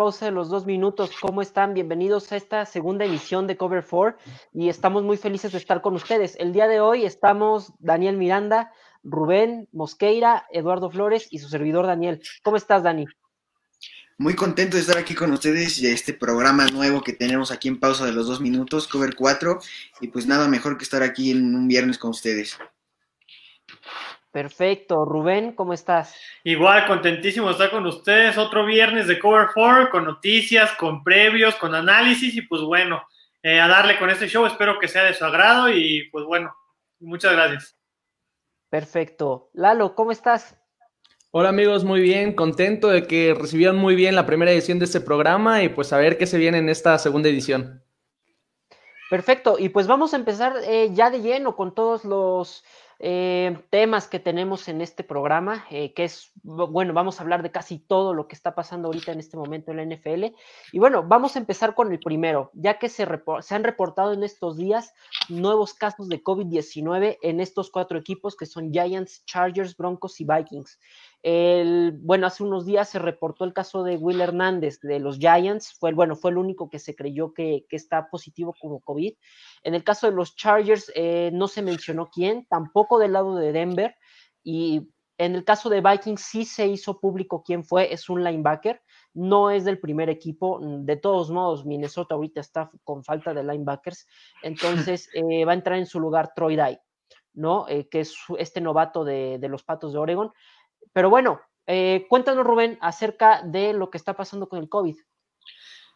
pausa de los dos minutos. ¿Cómo están? Bienvenidos a esta segunda emisión de Cover 4 y estamos muy felices de estar con ustedes. El día de hoy estamos Daniel Miranda, Rubén Mosqueira, Eduardo Flores y su servidor Daniel. ¿Cómo estás, Dani? Muy contento de estar aquí con ustedes y este programa nuevo que tenemos aquí en pausa de los dos minutos, Cover 4. Y pues nada mejor que estar aquí en un viernes con ustedes. Perfecto. Rubén, ¿cómo estás? Igual, contentísimo de estar con ustedes. Otro viernes de Cover 4 con noticias, con previos, con análisis y pues bueno, eh, a darle con este show. Espero que sea de su agrado y pues bueno, muchas gracias. Perfecto. Lalo, ¿cómo estás? Hola amigos, muy bien, contento de que recibieron muy bien la primera edición de este programa y pues a ver qué se viene en esta segunda edición. Perfecto, y pues vamos a empezar eh, ya de lleno con todos los eh, temas que tenemos en este programa, eh, que es, bueno, vamos a hablar de casi todo lo que está pasando ahorita en este momento en la NFL. Y bueno, vamos a empezar con el primero, ya que se, se han reportado en estos días nuevos casos de COVID-19 en estos cuatro equipos que son Giants, Chargers, Broncos y Vikings. El, bueno, hace unos días se reportó el caso de Will Hernández de los Giants, fue, bueno, fue el único que se creyó que, está positivo como COVID. En el caso de los Chargers eh, no se mencionó quién, tampoco del lado de Denver, y en el caso de Vikings sí se hizo público quién fue, es un linebacker, no es del primer equipo, de todos modos Minnesota ahorita está con falta de linebackers, entonces eh, va a entrar en su lugar Troy Dye, ¿no? Eh, que es este novato de, de los Patos de Oregon. Pero bueno, eh, cuéntanos, Rubén, acerca de lo que está pasando con el COVID.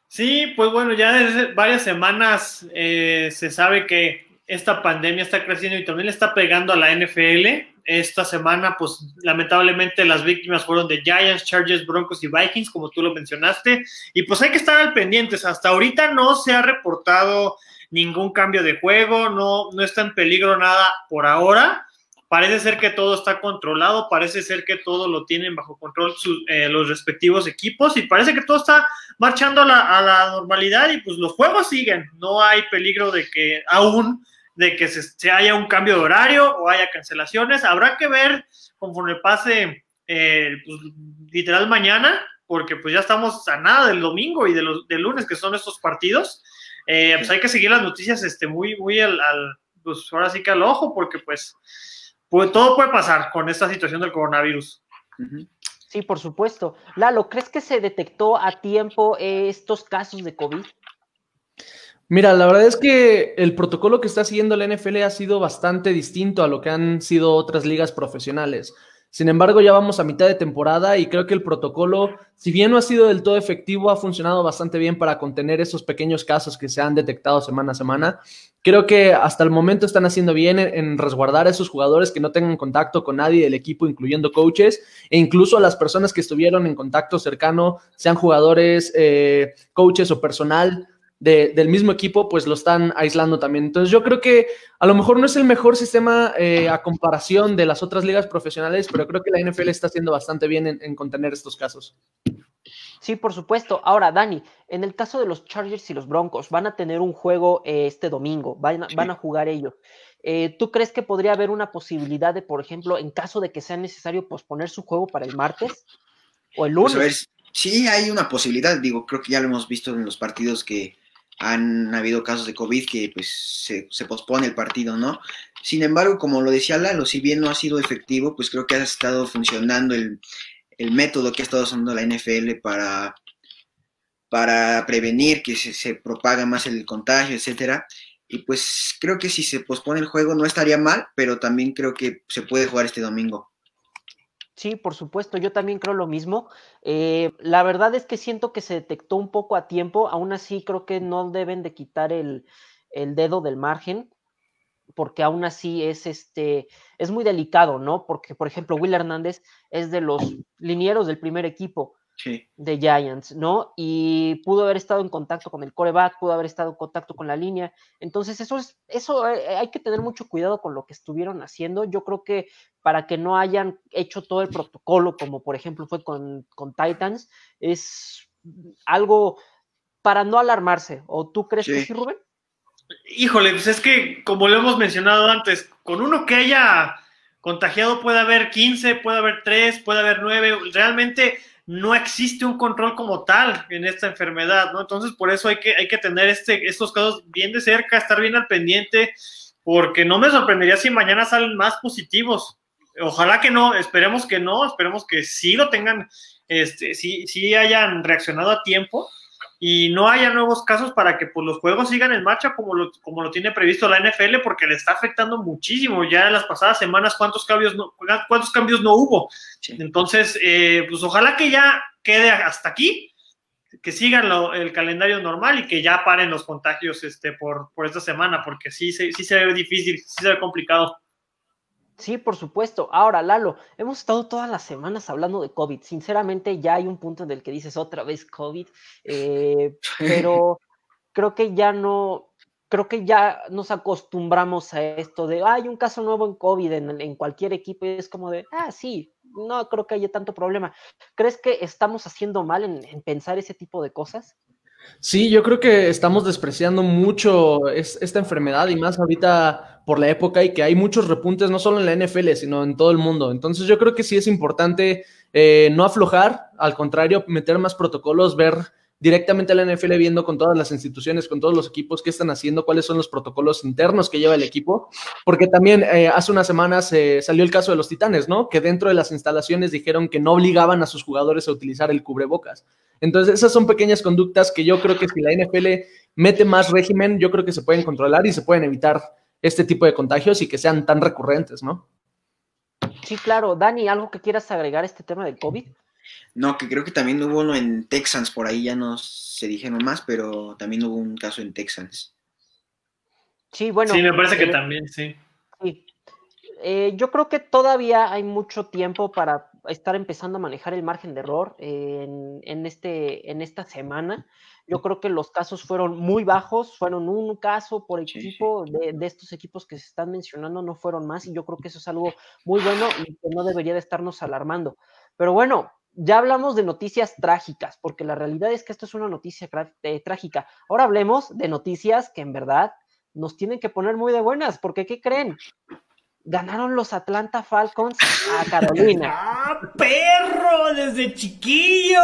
Sí, pues bueno, ya desde varias semanas eh, se sabe que esta pandemia está creciendo y también le está pegando a la NFL. Esta semana, pues lamentablemente las víctimas fueron de Giants, Chargers, Broncos y Vikings, como tú lo mencionaste. Y pues hay que estar al pendientes. Hasta ahorita no se ha reportado ningún cambio de juego, no, no está en peligro nada por ahora. Parece ser que todo está controlado, parece ser que todo lo tienen bajo control eh, los respectivos equipos y parece que todo está marchando a la, normalidad y pues los juegos siguen. No hay peligro de que aún de que se, haya un cambio de horario o haya cancelaciones. Habrá que ver conforme pase eh, pues, literal mañana, porque pues ya estamos a nada del domingo y de los, del lunes que son estos partidos. Eh, pues hay que seguir las noticias este, muy, muy al, al, pues ahora sí que al ojo, porque pues pues todo puede pasar con esta situación del coronavirus. Sí, por supuesto. Lalo, ¿crees que se detectó a tiempo estos casos de COVID? Mira, la verdad es que el protocolo que está siguiendo la NFL ha sido bastante distinto a lo que han sido otras ligas profesionales. Sin embargo, ya vamos a mitad de temporada y creo que el protocolo, si bien no ha sido del todo efectivo, ha funcionado bastante bien para contener esos pequeños casos que se han detectado semana a semana. Creo que hasta el momento están haciendo bien en, resguardar a esos jugadores que no tengan contacto con nadie del equipo, incluyendo coaches, e incluso a las personas que estuvieron en contacto cercano, sean jugadores, eh, coaches o personal del mismo equipo, pues lo están aislando también. Entonces yo creo que a lo mejor no es el mejor sistema eh, a comparación de las otras ligas profesionales, pero creo que la NFL está haciendo bastante bien en, contener estos casos. Sí, por supuesto. Ahora, Dani, en el caso de los Chargers y los Broncos, van a tener un juego eh, este domingo, van, a jugar ellos. Eh, ¿Tú crees que podría haber una posibilidad de, por ejemplo, en caso de que sea necesario posponer su juego para el martes o el pues, lunes? sí, hay una posibilidad. Digo, creo que ya lo hemos visto en los partidos que, han habido casos de COVID que pues se, se, pospone el partido, ¿no? Sin embargo, como lo decía Lalo, si bien no ha sido efectivo, pues creo que ha estado funcionando el, el método que ha estado usando la NFL para, para prevenir que se, se propaga más el contagio, etcétera. Y pues creo que si se pospone el juego no estaría mal, pero también creo que se puede jugar este domingo. Sí, por supuesto, yo también creo lo mismo. Eh, la verdad es que siento que se detectó un poco a tiempo, aún así creo que no deben de quitar el, el dedo del margen, porque aún así es este, es muy delicado, ¿no? Porque, por ejemplo, Will Hernández es de los linieros del primer equipo de Giants, ¿no? Y pudo haber estado en contacto con el coreback, pudo haber estado en contacto con la línea. Entonces, eso es, eso eh, hay que tener mucho cuidado con lo que estuvieron haciendo. Yo creo que para que no hayan hecho todo el protocolo, como por ejemplo fue con, con Titans, es algo para no alarmarse. ¿O tú crees que sí, Rubén? Híjole, pues es que, como lo hemos mencionado antes, con uno que haya contagiado puede haber 15, puede haber 3, puede haber 9. Realmente no existe un control como tal en esta enfermedad, ¿no? Entonces, por eso hay que, hay que tener este, estos casos bien de cerca, estar bien al pendiente, porque no me sorprendería si mañana salen más positivos. Ojalá que no, esperemos que no, esperemos que sí lo tengan, este, sí, sí hayan reaccionado a tiempo y no haya nuevos casos para que pues, los juegos sigan en marcha como lo, como lo tiene previsto la NFL, porque le está afectando muchísimo. Ya en las pasadas semanas, ¿cuántos cambios no, cuántos cambios no hubo? Entonces, eh, pues ojalá que ya quede hasta aquí, que sigan el calendario normal y que ya paren los contagios este, por, por esta semana, porque sí, sí se ve difícil, sí se ve complicado. Sí, por supuesto. Ahora, Lalo, hemos estado todas las semanas hablando de COVID. Sinceramente, ya hay un punto en el que dices otra vez COVID, eh, pero creo que ya no, creo que ya nos acostumbramos a esto de, hay un caso nuevo en COVID en, cualquier equipo y es como de, ah, sí, no creo que haya tanto problema. ¿Crees que estamos haciendo mal en pensar ese tipo de cosas? Sí, yo creo que estamos despreciando mucho esta enfermedad y más ahorita por la época y que hay muchos repuntes no solo en la NFL, sino en todo el mundo. Entonces yo creo que sí es importante eh, no aflojar, al contrario, meter más protocolos, ver directamente a la NFL viendo con todas las instituciones, con todos los equipos, qué están haciendo, cuáles son los protocolos internos que lleva el equipo, porque también eh, hace unas semanas eh, salió el caso de los Titanes, ¿no? Que dentro de las instalaciones dijeron que no obligaban a sus jugadores a utilizar el cubrebocas. Entonces, esas son pequeñas conductas que yo creo que si la NFL mete más régimen, yo creo que se pueden controlar y se pueden evitar este tipo de contagios y que sean tan recurrentes, ¿no? Sí, claro. Dani, ¿algo que quieras agregar a este tema del COVID? No, que creo que también hubo uno en Texans, por ahí ya no se dijeron más, pero también hubo un caso en Texans. Sí, bueno. Sí, me parece que eh, también, sí. Sí. Eh, yo creo que todavía hay mucho tiempo para estar empezando a manejar el margen de error en, en, este, en esta semana. Yo creo que los casos fueron muy bajos, fueron un caso por equipo De, de, estos equipos que se están mencionando, no fueron más, y yo creo que eso es algo muy bueno y que no debería de estarnos alarmando. Pero bueno, ya hablamos de noticias trágicas, porque la realidad es que esto es una noticia eh, trágica. Ahora hablemos de noticias que en verdad nos tienen que poner muy de buenas, porque ¿qué creen? Ganaron los Atlanta Falcons a Carolina. ¡Ah, perro! Desde chiquillo.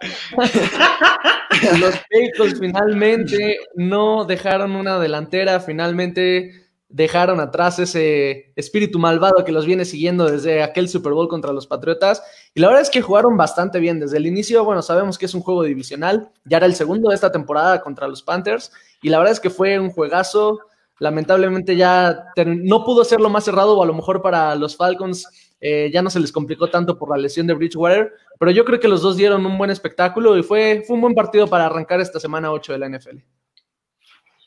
los Falcons finalmente no dejaron una delantera, finalmente dejaron atrás ese espíritu malvado que los viene siguiendo desde aquel Super Bowl contra los Patriotas. Y la verdad es que jugaron bastante bien desde el inicio. Bueno, sabemos que es un juego divisional. Ya era el segundo de esta temporada contra los Panthers. Y la verdad es que fue un juegazo. Lamentablemente ya no pudo ser lo más cerrado o a lo mejor para los Falcons eh, ya no se les complicó tanto por la lesión de Bridgewater. Pero yo creo que los dos dieron un buen espectáculo y fue, fue un buen partido para arrancar esta semana 8 de la NFL.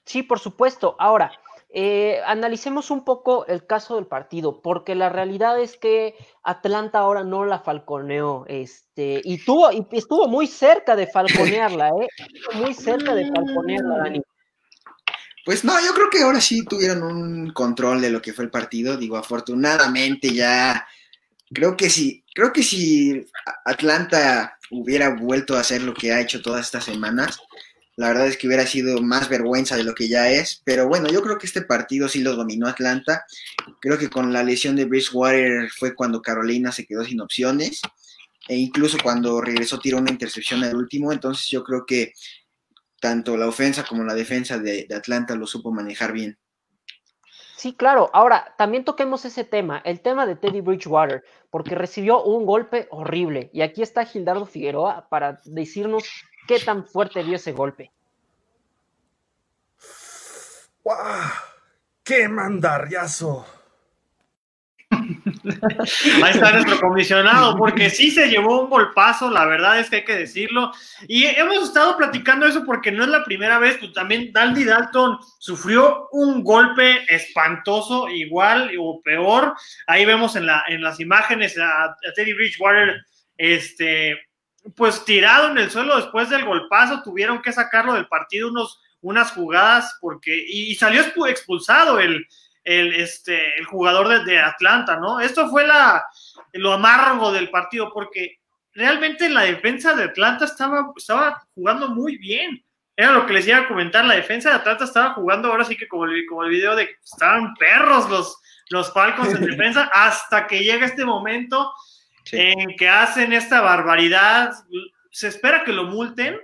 Sí, por supuesto. Ahora, eh, analicemos un poco el caso del partido, porque la realidad es que Atlanta ahora no la falconeó, este, y, tuvo, y estuvo muy cerca de falconearla, ¿eh? Muy cerca de falconearla, Dani. Pues no, yo creo que ahora sí tuvieron un control de lo que fue el partido. Digo, afortunadamente ya creo que sí, creo que si Atlanta hubiera vuelto a hacer lo que ha hecho todas estas semanas, la verdad es que hubiera sido más vergüenza de lo que ya es. Pero bueno, yo creo que este partido sí lo dominó Atlanta. Creo que con la lesión de Bridgewater fue cuando Carolina se quedó sin opciones. E incluso cuando regresó tiró una intercepción al último. Entonces yo creo que tanto la ofensa como la defensa de, Atlanta lo supo manejar bien. Sí, claro. Ahora, también toquemos ese tema, el tema de Teddy Bridgewater, porque recibió un golpe horrible. Y aquí está Gildardo Figueroa para decirnos ¿Qué tan fuerte dio ese golpe? ¡Wow! ¡Qué mandarriazo! Ahí está nuestro comisionado, porque sí se llevó un golpazo, la verdad es que hay que decirlo. Y hemos estado platicando eso porque no es la primera vez, pues también Daldy Dalton sufrió un golpe espantoso, igual o peor. Ahí vemos en, la, en las imágenes a, a Teddy Bridgewater, este, pues tirado en el suelo después del golpazo, tuvieron que sacarlo del partido unos, unas jugadas porque, y, salió expulsado el, el, este, el jugador de, Atlanta, ¿no? Esto fue la, lo amargo del partido porque realmente la defensa de Atlanta estaba, estaba jugando muy bien. Era lo que les iba a comentar, la defensa de Atlanta estaba jugando ahora sí que como el, como el video de estaban perros los, los Falcons en defensa hasta que llega este momento en que hacen esta barbaridad. Se espera que lo multen,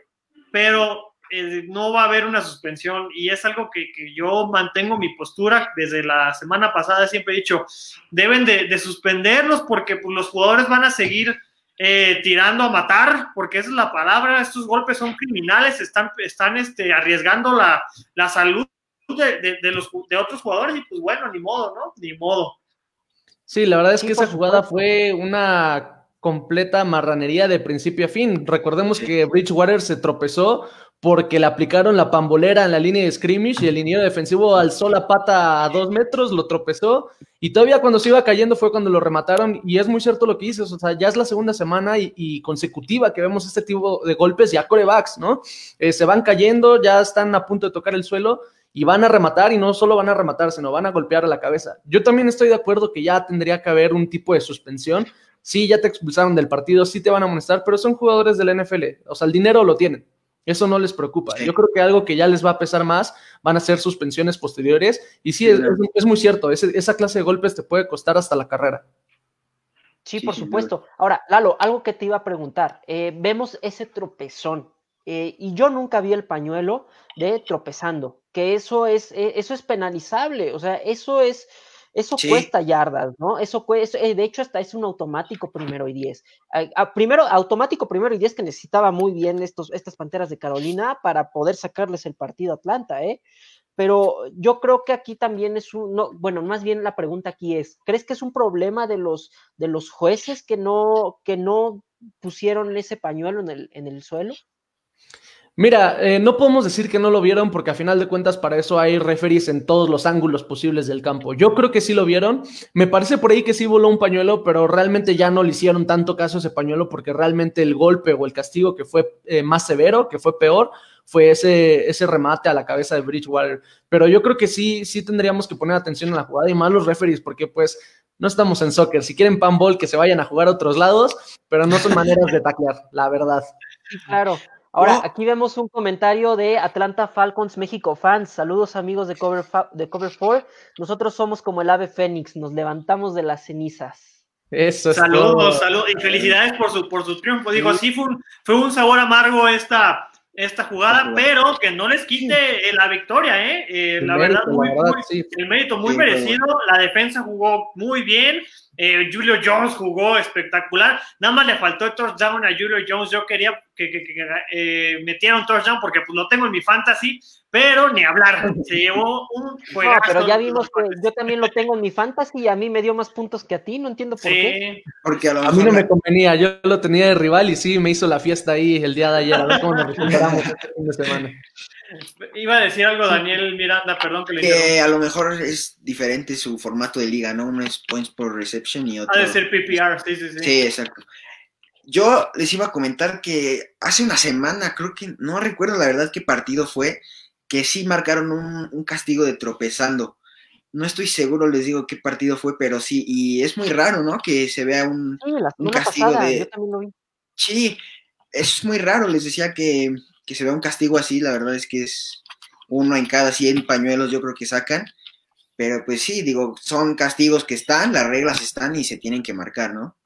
pero eh, no va a haber una suspensión y es algo que, yo mantengo mi postura desde la semana pasada, siempre he dicho, deben de, suspenderlos porque pues, los jugadores van a seguir eh, tirando a matar, porque esa es la palabra, estos golpes son criminales, están, están este, arriesgando la, la salud de, de, los, de otros jugadores y pues bueno, ni modo, ¿no? Ni modo. Sí, la verdad es que esa jugada fue una completa marranería de principio a fin. Recordemos que Bridgewater se tropezó porque le aplicaron la pambolera en la línea de scrimmage y el liniero defensivo alzó la pata a dos metros, lo tropezó y todavía cuando se iba cayendo fue cuando lo remataron y es muy cierto lo que dices, o sea, ya es la segunda semana y, consecutiva que vemos este tipo de golpes ya corebacks, ¿no? Eh, se van cayendo, ya están a punto de tocar el suelo y van a rematar y no solo van a rematar, sino van a golpear a la cabeza. Yo también estoy de acuerdo que ya tendría que haber un tipo de suspensión. Sí, ya te expulsaron del partido, sí te van a amonestar, pero son jugadores de la NFL, o sea, el dinero lo tienen. Eso no les preocupa. Yo creo que algo que ya les va a pesar más van a ser suspensiones posteriores. Y sí, es, muy cierto, esa clase de golpes te puede costar hasta la carrera. Sí, por supuesto. Ahora, Lalo, algo que te iba a preguntar. Eh, vemos ese tropezón. Eh, y yo nunca vi el pañuelo de tropezando, que eso es, eh, eso es penalizable. O sea, eso es eso cuesta yardas, ¿no? Eso cuesta, eh, de hecho, hasta es un automático primero y diez. primero, automático primero y diez que necesitaba muy bien estos, estas panteras de Carolina para poder sacarles el partido a Atlanta, ¿eh? Pero yo creo que aquí también es un, no, bueno, más bien la pregunta aquí es, ¿crees que es un problema de los, de los jueces que no, que no pusieron ese pañuelo en el, en el suelo? Mira, eh, no podemos decir que no lo vieron porque a final de cuentas para eso hay referees en todos los ángulos posibles del campo. Yo creo que sí lo vieron. Me parece por ahí que sí voló un pañuelo, pero realmente ya no le hicieron tanto caso a ese pañuelo porque realmente el golpe o el castigo que fue eh, más severo, que fue peor, fue ese, ese remate a la cabeza de Bridgewater. Pero yo creo que sí, sí tendríamos que poner atención en la jugada y más los referees porque pues no estamos en soccer. Si quieren panball, que se vayan a jugar a otros lados, pero no son maneras de taclear, la verdad. Claro. Ahora, aquí vemos un comentario de Atlanta Falcons México fans. Saludos amigos de Cover, de Cover 4. Nosotros somos como el ave fénix, nos levantamos de las cenizas. Eso es Saludos, saludos y felicidades por su, por su triunfo. Digo, sí fue un, fue un sabor amargo esta, esta jugada, pero que no les quite la victoria, ¿eh? eh la, verdad, muy, el mérito muy merecido. La defensa jugó muy bien. Eh, Julio Jones jugó espectacular. Nada más le faltó el touchdown a Julio Jones. Yo quería que, que, eh, metiera un touchdown porque pues lo tengo en mi fantasy, pero ni hablar. Se llevó un juego. No, pero ya vimos que yo también lo tengo en mi fantasy y a mí me dio más puntos que a ti. No entiendo por qué. Porque a, mí no me convenía. Yo lo tenía de rival y sí, me hizo la fiesta ahí el día de ayer. A ver cómo nos recuperamos este fin de semana. Iba a decir algo Daniel Miranda, perdón que le Que a lo mejor es diferente su formato de liga, ¿no? Uno es points por reception y otro. Ha de ser PPR, sí, sí, sí. Sí, exacto. Yo les iba a comentar que hace una semana, creo que, no recuerdo la verdad qué partido fue, que sí marcaron un, castigo de tropezando. No estoy seguro, les digo qué partido fue, pero sí, y es muy raro, ¿no? Que se vea un, un castigo de... Yo también lo vi. Sí, es muy raro, les decía que que se vea un castigo así, la verdad es que es uno en cada 100 pañuelos yo creo que sacan, pero pues sí, digo, son castigos que están, las reglas están y se tienen que marcar, ¿no?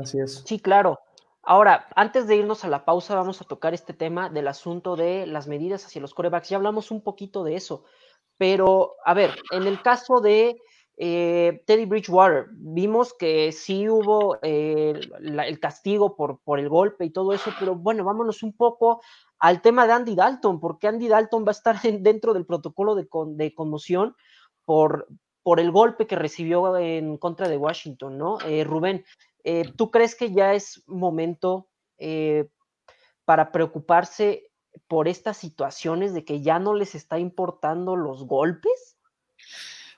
Así es. Sí, claro. Ahora, antes de irnos a la pausa, vamos a tocar este tema del asunto de las medidas hacia los corebacks. Ya hablamos un poquito de eso, pero a ver, en el caso de eh, Teddy Bridgewater, vimos que sí hubo eh, el castigo por, por el golpe y todo eso, pero bueno, vámonos un poco al tema de Andy Dalton, porque Andy Dalton va a estar dentro del protocolo de, de conmoción por, por el golpe que recibió en contra de Washington, ¿no? Eh, Rubén, ¿tú crees que ya es momento para preocuparse por estas situaciones de que ya no les está importando los golpes?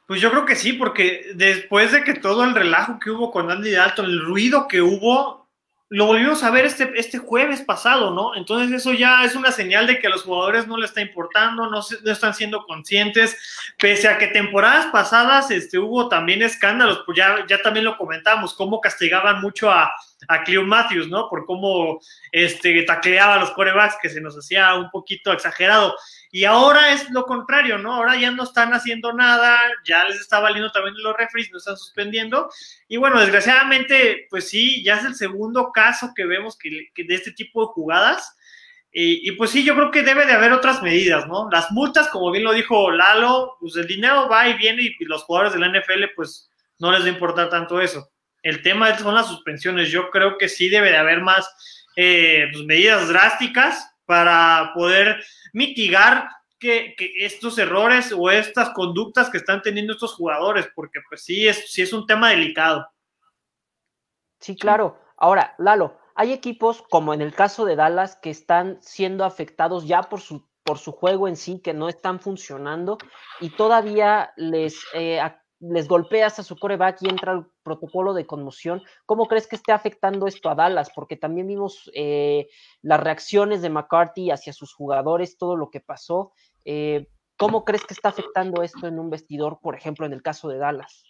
Pues yo creo que sí, porque después de que todo el relajo que hubo con Andy Dalton, el ruido que hubo, lo volvimos a ver este, este jueves pasado, ¿no? Entonces eso ya es una señal de que a los jugadores no les está importando, no, no están siendo conscientes, pese a que temporadas pasadas este, hubo también escándalos, pues ya, ya también lo comentábamos, cómo castigaban mucho a, a Cleo Matthews, ¿no? Por cómo este, tacleaba a los corebacks, que se nos hacía un poquito exagerado. Y ahora es lo contrario, ¿no? Ahora ya no están haciendo nada, ya les está valiendo también los referees, no están suspendiendo. Y bueno, desgraciadamente, pues sí, ya es el segundo caso que vemos que, de este tipo de jugadas. Y, pues sí, yo creo que debe de haber otras medidas, ¿no? Las multas, como bien lo dijo Lalo, pues el dinero va y viene y, los jugadores de la NFL, pues no les va a importar tanto eso. El tema son las suspensiones. Yo creo que sí debe de haber más eh, pues, medidas drásticas para poder mitigar que, estos errores o estas conductas que están teniendo estos jugadores, porque pues sí es, sí es un tema delicado. Sí, claro. Ahora, Lalo, hay equipos como en el caso de Dallas que están siendo afectados ya por su, por su juego en sí, que no están funcionando y todavía les, eh, les golpeas a su coreback y entra el protocolo de conmoción. ¿Cómo crees que esté afectando esto a Dallas? Porque también vimos eh, las reacciones de McCarthy hacia sus jugadores, todo lo que pasó. Eh, ¿Cómo crees que está afectando esto en un vestidor, por ejemplo, en el caso de Dallas?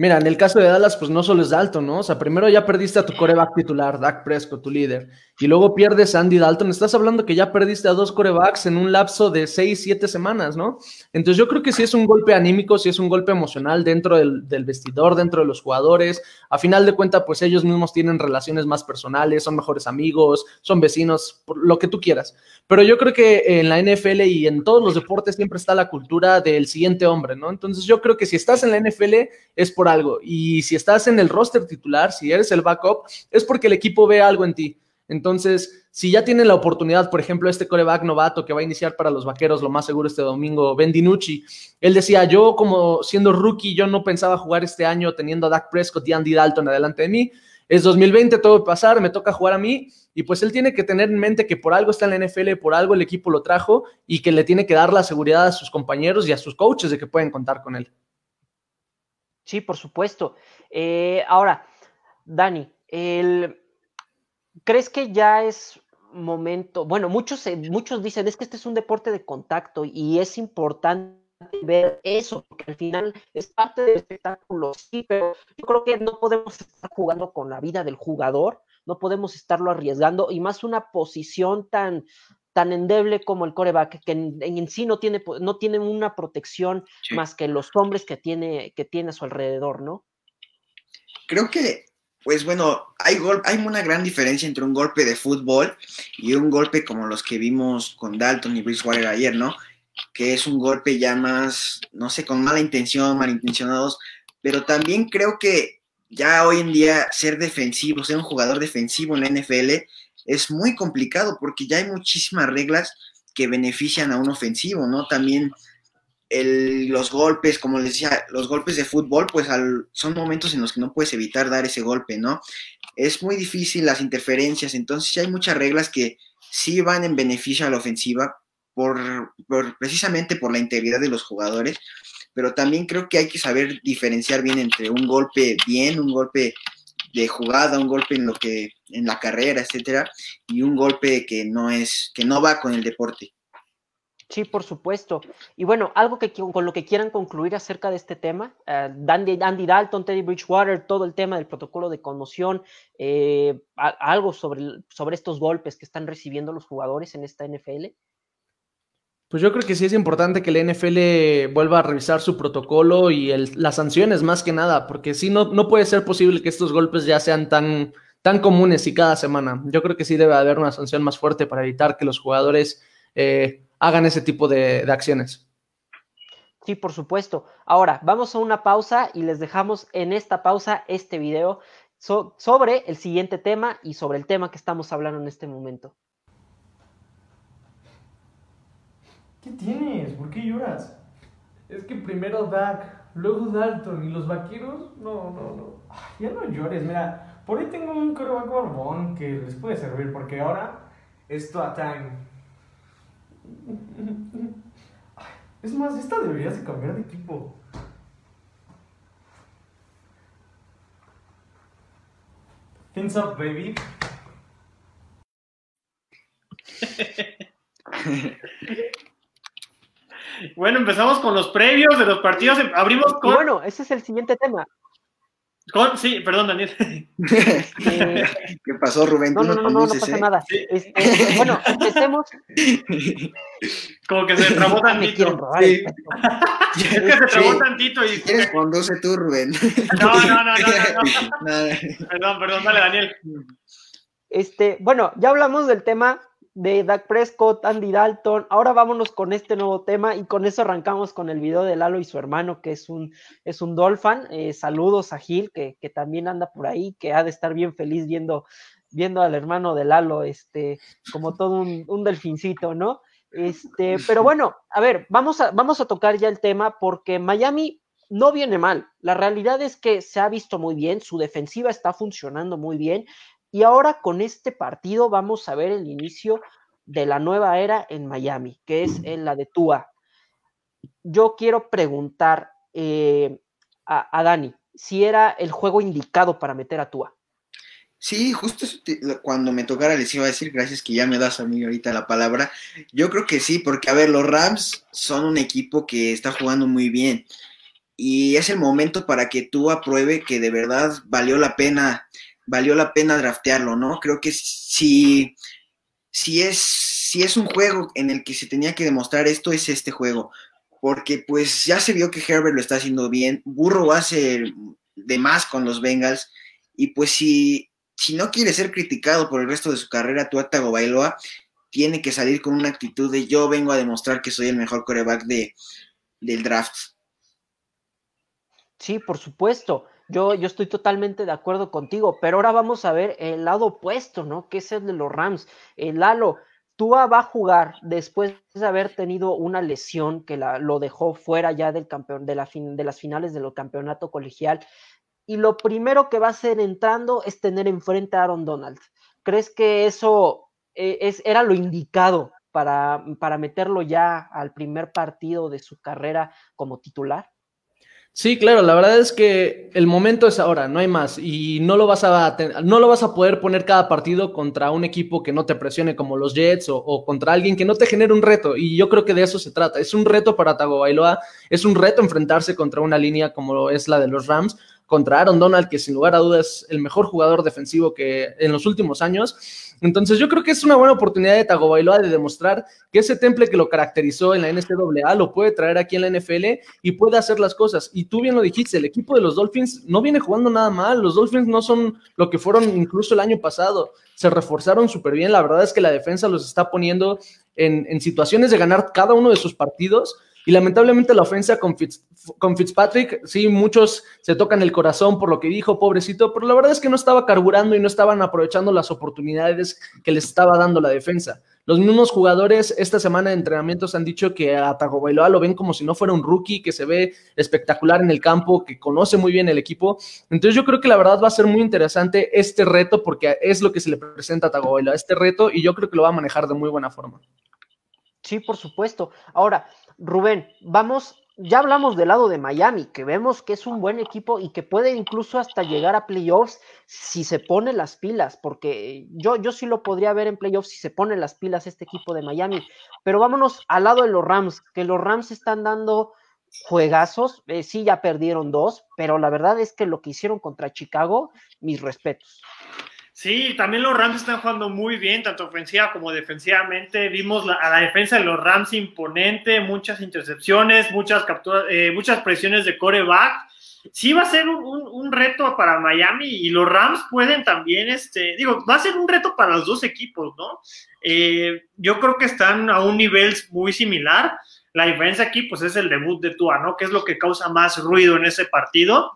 Mira, en el caso de Dallas, pues no solo es Dalton, ¿no? O sea, primero ya perdiste a tu coreback titular, Dak Prescott, tu líder, y luego pierdes a Andy Dalton. Estás hablando que ya perdiste a dos corebacks en un lapso de seis, siete semanas, ¿no? Entonces yo creo que sí es un golpe anímico, sí es un golpe emocional dentro del, del vestidor, dentro de los jugadores. A final de cuentas, pues ellos mismos tienen relaciones más personales, son mejores amigos, son vecinos, lo que tú quieras. Pero yo creo que en la NFL y en todos los deportes siempre está la cultura del siguiente hombre, ¿no? Entonces yo creo que si estás en la NFL es por algo. Y si estás en el roster titular, si eres el backup, es porque el equipo ve algo en ti. Entonces, si ya tienen la oportunidad, por ejemplo, este coreback novato que va a iniciar para los vaqueros, lo más seguro este domingo, Ben DiNucci, él decía, yo como siendo rookie, yo no pensaba jugar este año teniendo a Dak Prescott y Andy Dalton adelante de mí. Es 2020, todo va a pasar, me toca jugar a mí. Y pues él tiene que tener en mente que por algo está en la NFL, por algo el equipo lo trajo y que le tiene que dar la seguridad a sus compañeros y a sus coaches de que pueden contar con él. Sí, por supuesto. Eh, ahora, Dani, ¿crees que ya es momento? Bueno, muchos, muchos dicen, es que este es un deporte de contacto y es importante ver eso, porque al final es parte del espectáculo, sí, pero yo creo que no podemos estar jugando con la vida del jugador, no podemos estarlo arriesgando, y más una posición tan, tan endeble como el coreback, que en, sí no tiene, no tiene una protección más que los hombres que tiene, que tiene a su alrededor, ¿no? Creo que, pues bueno, hay, hay una gran diferencia entre un golpe de fútbol y un golpe como los que vimos con Dalton y Bridgewater ayer, ¿no? Que es un golpe ya más, no sé, con mala intención, malintencionados, pero también creo que ya hoy en día ser defensivo, ser un jugador defensivo en la NFL es muy complicado porque ya hay muchísimas reglas que benefician a un ofensivo, ¿no? También los golpes, como les decía, los golpes de fútbol, pues son momentos en los que no puedes evitar dar ese golpe, ¿no? Es muy difícil las interferencias, entonces hay muchas reglas que sí van en beneficio a la ofensiva por, precisamente por la integridad de los jugadores, pero también creo que hay que saber diferenciar bien entre un golpe bien, un golpe de jugada, un golpe en lo que en la carrera, etcétera, y un golpe que no es que no va con el deporte. Sí, por supuesto. Y bueno, algo que con lo que quieran concluir acerca de este tema, uh, Andy, Dalton, Teddy Bridgewater, todo el tema del protocolo de conmoción, eh, algo sobre, sobre estos golpes que están recibiendo los jugadores en esta NFL. Pues yo creo que sí es importante que la NFL vuelva a revisar su protocolo y las sanciones más que nada, porque sí, no, no puede ser posible que estos golpes ya sean tan, tan comunes y cada semana. Yo creo que sí debe haber una sanción más fuerte para evitar que los jugadores eh, hagan ese tipo de, acciones. Sí, por supuesto. Ahora, vamos a una pausa y les dejamos en esta pausa este video sobre el siguiente tema y sobre el tema que estamos hablando en este momento. ¿Qué tienes? ¿Por qué lloras? Es que primero Dak, luego Dalton y los vaqueros. No, no, no. ya no llores, mira. Por ahí tengo un coreback barbón que les puede servir porque ahora es a time. Es más, esta deberías de cambiar de equipo. Fins up, baby. Bueno, empezamos con los previos de los partidos. Abrimos con. bueno, ese es el siguiente tema. Con, sí, perdón, Daniel. Eh, ¿Qué pasó, Rubén? No, no, no, no, no pasa ¿eh? nada. Este, bueno, empecemos. Como que se trabó tantito. robar Sí. Es que se trabó Sí. tantito y. Si quieres, conduce tú, Rubén. No, no, no, no, no, no. Perdón, perdón, dale, Daniel. Este, bueno, ya hablamos del tema de Dak Prescott, Andy Dalton. Ahora vámonos con este nuevo tema y con eso arrancamos con el video de Lalo y su hermano, que es un, es un Dolphin. Eh, saludos a Gil, que, que también anda por ahí, que ha de estar bien feliz viendo, viendo al hermano de Lalo, este, como todo un, un delfincito, ¿no? Este, pero bueno, a ver, vamos a, vamos a tocar ya el tema porque Miami no viene mal. La realidad es que se ha visto muy bien, su defensiva está funcionando muy bien. Y ahora con este partido vamos a ver el inicio de la nueva era en Miami, que es en la de Tua. Yo quiero preguntar eh, a, Dani si era el juego indicado para meter a Tua. Sí, justo cuando me tocara les iba a decir, gracias que ya me das a mí ahorita la palabra. Yo creo que sí, porque a ver, los Rams son un equipo que está jugando muy bien y es el momento para que tú apruebe que de verdad valió la pena, valió la pena draftearlo, ¿no? Creo que si, si es, si es un juego en el que se tenía que demostrar esto, es este juego. Porque pues ya se vio que Herbert lo está haciendo bien, Burrow hace de más con los Bengals, y pues si, si no quiere ser criticado por el resto de su carrera, Tua Tagovailoa tiene que salir con una actitud de yo vengo a demostrar que soy el mejor coreback de, del draft. Sí, por supuesto. Yo, yo estoy totalmente de acuerdo contigo, pero ahora vamos a ver el lado opuesto, ¿no? Que es el de los Rams. El Lalo, Tua va a jugar después de haber tenido una lesión que la, lo dejó fuera ya del campeón, de, la fin, de las finales del campeonato colegial. Y lo primero que va a hacer entrando es tener enfrente a Aaron Donald. ¿Crees que eso eh, es, era lo indicado para, para meterlo ya al primer partido de su carrera como titular? Sí, claro, la verdad es que el momento es ahora, no hay más y no lo vas a no lo vas a poder poner cada partido contra un equipo que no te presione como los Jets o, o, contra alguien que no te genere un reto y yo creo que de eso se trata. Es un reto para Tagovailoa, es un reto enfrentarse contra una línea como es la de los Rams, contra Aaron Donald, que sin lugar a dudas es el mejor jugador defensivo que en los últimos años. Entonces yo creo que es una buena oportunidad de Tagovailoa de demostrar que ese temple que lo caracterizó en la NCAA lo puede traer aquí en la NFL y puede hacer las cosas. Y tú bien lo dijiste, el equipo de los Dolphins no viene jugando nada mal. Los Dolphins no son lo que fueron incluso el año pasado. Se reforzaron súper bien. La verdad es que la defensa los está poniendo en, en situaciones de ganar cada uno de sus partidos. Y lamentablemente la ofensa con, Fitz, con, Fitzpatrick, sí, muchos se tocan el corazón por lo que dijo, pobrecito, pero la verdad es que no estaba carburando y no estaban aprovechando las oportunidades que les estaba dando la defensa. Los mismos jugadores esta semana de entrenamientos han dicho que a Tagovailoa lo ven como si no fuera un rookie, que se ve espectacular en el campo, que conoce muy bien el equipo. Entonces yo creo que la verdad va a ser muy interesante este reto porque es lo que se le presenta a Tagovailoa, este reto, y yo creo que lo va a manejar de muy buena forma. Sí, por supuesto. Ahora, Rubén, vamos, ya hablamos del lado de Miami, que vemos que es un buen equipo y que puede incluso hasta llegar a playoffs si se pone las pilas, porque yo, yo sí lo podría ver en playoffs si se pone las pilas este equipo de Miami. Pero vámonos al lado de los Rams, que los Rams están dando juegazos, eh, sí ya perdieron dos, pero la verdad es que lo que hicieron contra Chicago, mis respetos. Sí, también los Rams están jugando muy bien, tanto ofensiva como defensivamente. Vimos la, a la defensa de los Rams imponente, muchas intercepciones, muchas capturas, eh, muchas presiones de coreback. Sí va a ser un, reto para Miami y los Rams pueden también, este, digo, va a ser un reto para los dos equipos, ¿no? Eh, yo creo que están a un nivel muy similar. La diferencia aquí, pues, es el debut de Tua, ¿no? Que es lo que causa más ruido en ese partido.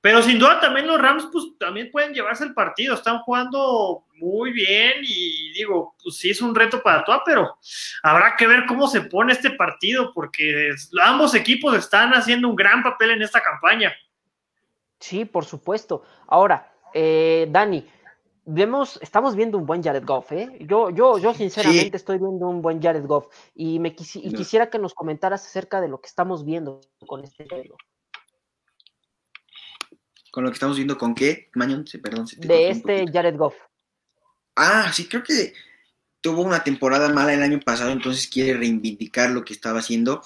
Pero sin duda también los Rams pues también pueden llevarse el partido, están jugando muy bien y digo, pues sí es un reto para Tua, pero habrá que ver cómo se pone este partido porque ambos equipos están haciendo un gran papel en esta campaña. Sí, por supuesto. Ahora, eh, Dani, vemos, estamos viendo un buen Jared Goff, ¿eh? Yo, yo, yo sinceramente sí. estoy viendo un buen Jared Goff y, me quisi y quisiera que nos comentaras acerca de lo que estamos viendo con este juego con lo que estamos viendo con qué, Mañón, perdón. Se de este Jared Goff. Ah, sí, creo que tuvo una temporada mala el año pasado, entonces quiere reivindicar lo que estaba haciendo.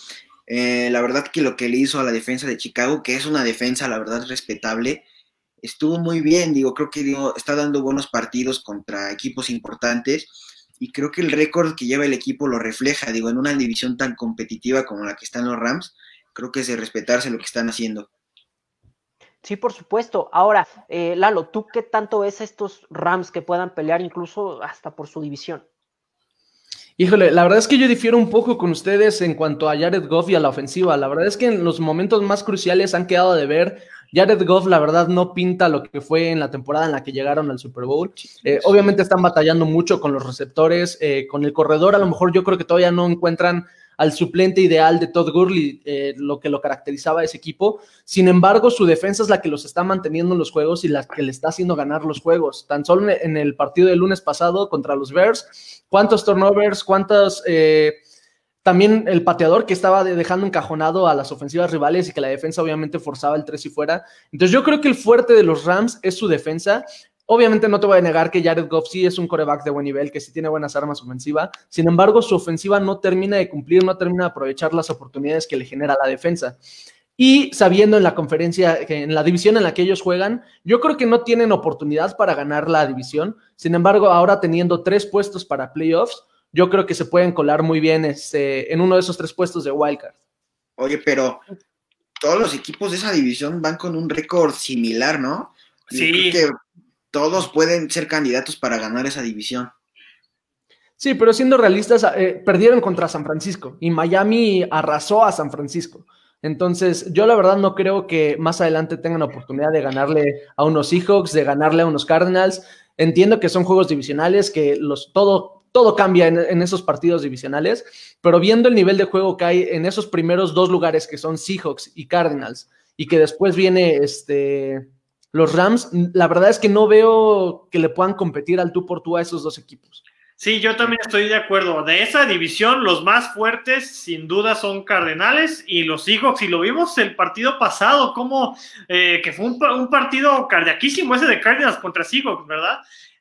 Eh, la verdad que lo que le hizo a la defensa de Chicago, que es una defensa, la verdad, respetable, estuvo muy bien, digo, creo que digo, está dando buenos partidos contra equipos importantes y creo que el récord que lleva el equipo lo refleja, digo, en una división tan competitiva como la que están los Rams, creo que es de respetarse lo que están haciendo. Sí, por supuesto. Ahora, eh, Lalo, ¿tú qué tanto ves a estos Rams que puedan pelear incluso hasta por su división? Híjole, la verdad es que yo difiero un poco con ustedes en cuanto a Jared Goff y a la ofensiva. La verdad es que en los momentos más cruciales han quedado de ver. Jared Goff, la verdad, no pinta lo que fue en la temporada en la que llegaron al Super Bowl. Eh, obviamente están batallando mucho con los receptores, eh, con el corredor. A lo mejor yo creo que todavía no encuentran al suplente ideal de Todd Gurley, eh, lo que lo caracterizaba a ese equipo. Sin embargo, su defensa es la que los está manteniendo en los juegos y la que le está haciendo ganar los juegos. Tan solo en el partido del lunes pasado contra los Bears, cuántos turnovers, cuántos... Eh, también el pateador que estaba dejando encajonado a las ofensivas rivales y que la defensa obviamente forzaba el tres y fuera. Entonces yo creo que el fuerte de los Rams es su defensa Obviamente no te voy a negar que Jared Goff sí es un coreback de buen nivel, que sí tiene buenas armas ofensivas. Sin embargo, su ofensiva no termina de cumplir, no termina de aprovechar las oportunidades que le genera la defensa. Y sabiendo en la conferencia, en la división en la que ellos juegan, yo creo que no tienen oportunidad para ganar la división. Sin embargo, ahora teniendo tres puestos para playoffs, yo creo que se pueden colar muy bien este, en uno de esos tres puestos de wildcard. Oye, pero todos los equipos de esa división van con un récord similar, ¿no? Sí todos pueden ser candidatos para ganar esa división. Sí, pero siendo realistas, eh, perdieron contra San Francisco y Miami arrasó a San Francisco. Entonces, yo la verdad no creo que más adelante tengan oportunidad de ganarle a unos Seahawks, de ganarle a unos Cardinals. Entiendo que son juegos divisionales, que los, todo, todo cambia en, esos partidos divisionales, pero viendo el nivel de juego que hay en esos primeros dos lugares que son Seahawks y Cardinals, y que después viene este, los Rams, la verdad es que no veo que le puedan competir al tú por tú a esos dos equipos. Sí, yo también estoy de acuerdo. De esa división, los más fuertes, sin duda, son Cardenales y los Seahawks. Y lo vimos el partido pasado, como eh, que fue un, un, partido cardiaquísimo ese de Cardinals contra Seahawks, ¿verdad?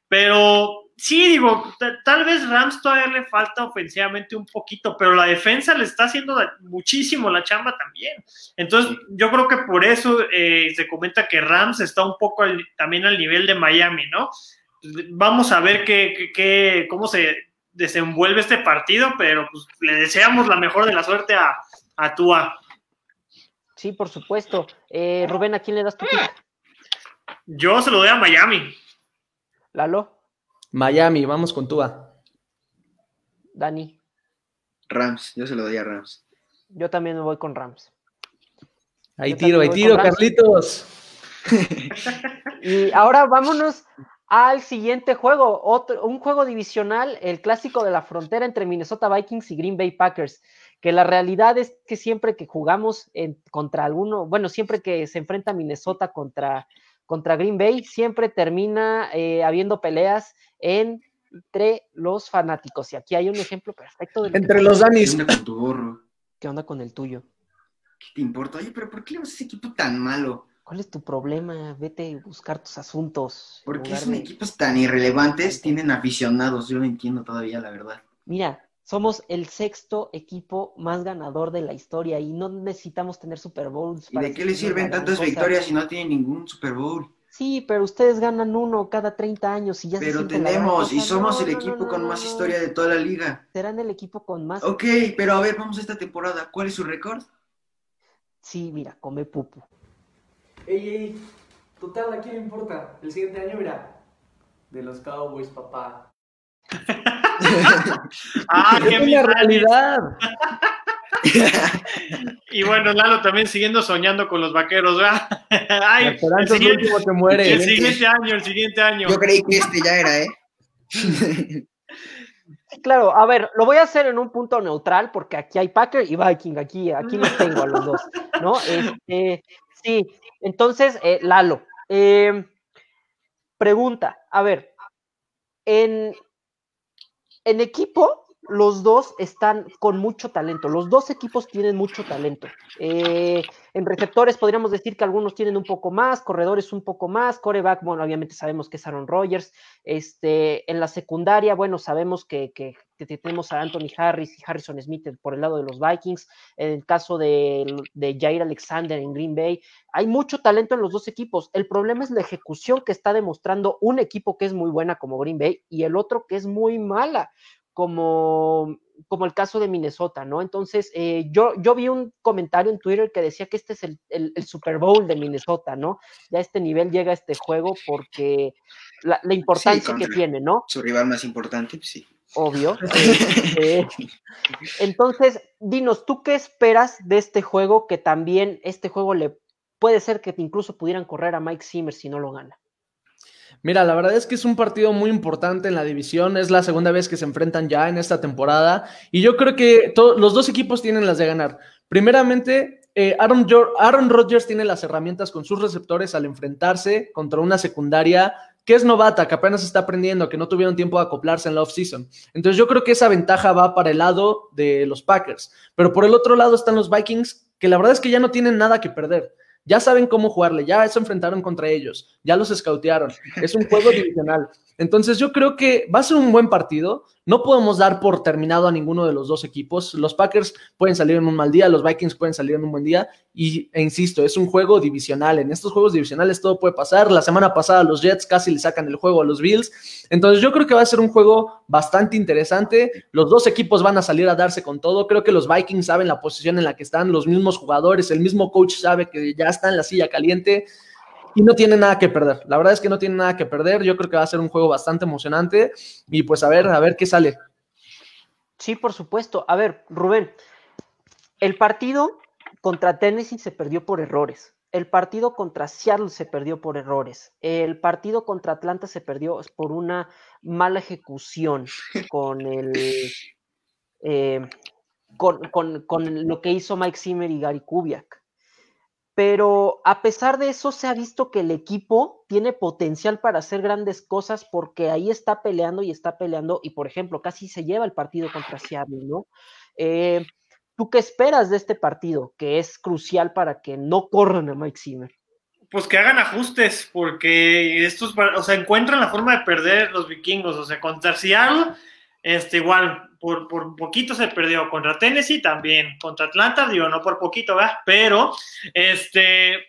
Pero sí, digo, tal vez Rams todavía le falta ofensivamente un poquito, pero la defensa le está haciendo muchísimo la chamba también. Entonces, yo creo que por eso eh, se comenta que Rams está un poco también al nivel de Miami, ¿no? Vamos a ver qué, qué, cómo se desenvuelve este partido, pero pues, le deseamos la mejor de la suerte a, a Tua. Sí, por supuesto. Eh, Rubén, ¿a quién le das tu pick? Yo se lo doy a Miami. Lalo. Miami, vamos con Tua. Dani. Rams, yo se lo doy a Rams. Yo también me voy con Rams. Ahí tiro, ahí tiro, Carlitos. y ahora vámonos al siguiente juego, otro, un juego divisional, el clásico de la frontera entre Minnesota Vikings y Green Bay Packers, que la realidad es que siempre que jugamos en, contra alguno, bueno, siempre que se enfrenta Minnesota contra contra Green Bay, siempre termina eh, habiendo peleas entre los fanáticos. Y aquí hay un ejemplo perfecto. De entre los Danis. ¿Qué onda con tu gorro? ¿Qué onda con el tuyo? ¿Qué te importa? Oye, pero ¿por qué le vas a ese equipo tan malo? ¿Cuál es tu problema? Vete a buscar tus asuntos. Porque son de... equipos tan irrelevantes, tienen aficionados. Yo no entiendo todavía, la verdad. Mira, somos el sexto equipo más ganador de la historia y no necesitamos tener Super Bowls. ¿Y de qué le sirven tantas victorias si no tienen ningún Super Bowl? Sí, pero ustedes ganan uno cada 30 años y ya Pero tenemos, y somos no, el equipo no, no, con más historia de toda la liga. Serán el equipo con más. Ok, pero a ver, vamos a esta temporada. ¿Cuál es su récord? Sí, mira, come pupu. Ey, ey, total, ¿a quién le importa? El siguiente año, mira, de los Cowboys, papá. ah, qué es la realidad. y bueno, Lalo también siguiendo soñando con los vaqueros, ¿verdad? Ay, el siguiente, que muere. El siguiente año, el siguiente año. Yo creí que este ya era, ¿eh? Claro, a ver, lo voy a hacer en un punto neutral porque aquí hay Packer y Viking, aquí, aquí los tengo a los dos, ¿no? Este, sí, entonces, eh, Lalo, eh, pregunta, a ver, en, en equipo, los dos están con mucho talento. Los dos equipos tienen mucho talento. Eh, en receptores podríamos decir que algunos tienen un poco más, corredores un poco más, coreback, bueno, obviamente sabemos que es Aaron Rodgers. Este, en la secundaria, bueno, sabemos que, que, tenemos a Anthony Harris y Harrison Smith por el lado de los Vikings. En el caso de, de Jair Alexander en Green Bay, hay mucho talento en los dos equipos. El problema es la ejecución que está demostrando un equipo que es muy buena como Green Bay y el otro que es muy mala como, como el caso de Minnesota, ¿no? Entonces, eh, yo, yo vi un comentario en Twitter que decía que este es el, Super Bowl de Minnesota, ¿no? Ya a este nivel llega este juego porque la, importancia que tiene, ¿no? Su rival más importante, pues sí. Obvio. Este, entonces, dinos, ¿tú qué esperas de este juego? Que también este juego le puede ser que incluso pudieran correr a Mike Zimmer si no lo gana. Mira, la verdad es que es un partido muy importante en la división. Es la segunda vez que se enfrentan ya en esta temporada. Y yo creo que los dos equipos tienen las de ganar. Primeramente, eh, Aaron, Aaron Rodgers tiene las herramientas con sus receptores al enfrentarse contra una secundaria que es novata, que apenas está aprendiendo, que no tuvieron tiempo de acoplarse en la offseason. Entonces yo creo que esa ventaja va para el lado de los Packers. Pero por el otro lado están los Vikings, que la verdad es que ya no tienen nada que perder ya saben cómo jugarle, ya se enfrentaron contra ellos, ya los escautearon. Es un juego divisional. Entonces yo creo que va a ser un buen partido. No podemos dar por terminado a ninguno de los dos equipos. Los Packers pueden salir en un mal día, los Vikings pueden salir en un buen día. Y, e insisto, es un juego divisional. En estos juegos divisionales todo puede pasar. La semana pasada los Jets casi le sacan el juego a los Bills. Entonces yo creo que va a ser un juego bastante interesante. Los dos equipos van a salir a darse con todo. Creo que los Vikings saben la posición en la que están, los mismos jugadores, el mismo coach sabe que ya está en la silla caliente y no tiene nada que perder. La verdad es que no tiene nada que perder. Yo creo que va a ser un juego bastante emocionante y pues a ver, a ver qué sale. Sí, por supuesto. A ver, Rubén, el partido contra Tennessee se perdió por errores. El partido contra Seattle se perdió por errores. El partido contra Atlanta se perdió por una mala ejecución con el eh, con, con, con, lo que hizo Mike Zimmer y Gary Kubiak pero a pesar de eso se ha visto que el equipo tiene potencial para hacer grandes cosas porque ahí está peleando y está peleando y por ejemplo casi se lleva el partido contra Seattle, ¿no? Eh, ¿Tú qué esperas de este partido que es crucial para que no corran a Mike Zimmer? Pues que hagan ajustes porque estos, o sea, encuentran la forma de perder los vikingos, o sea, contra Seattle este, igual, por, por poquito se perdió contra Tennessee también, contra Atlanta, digo, no por poquito, ¿verdad? Pero, este,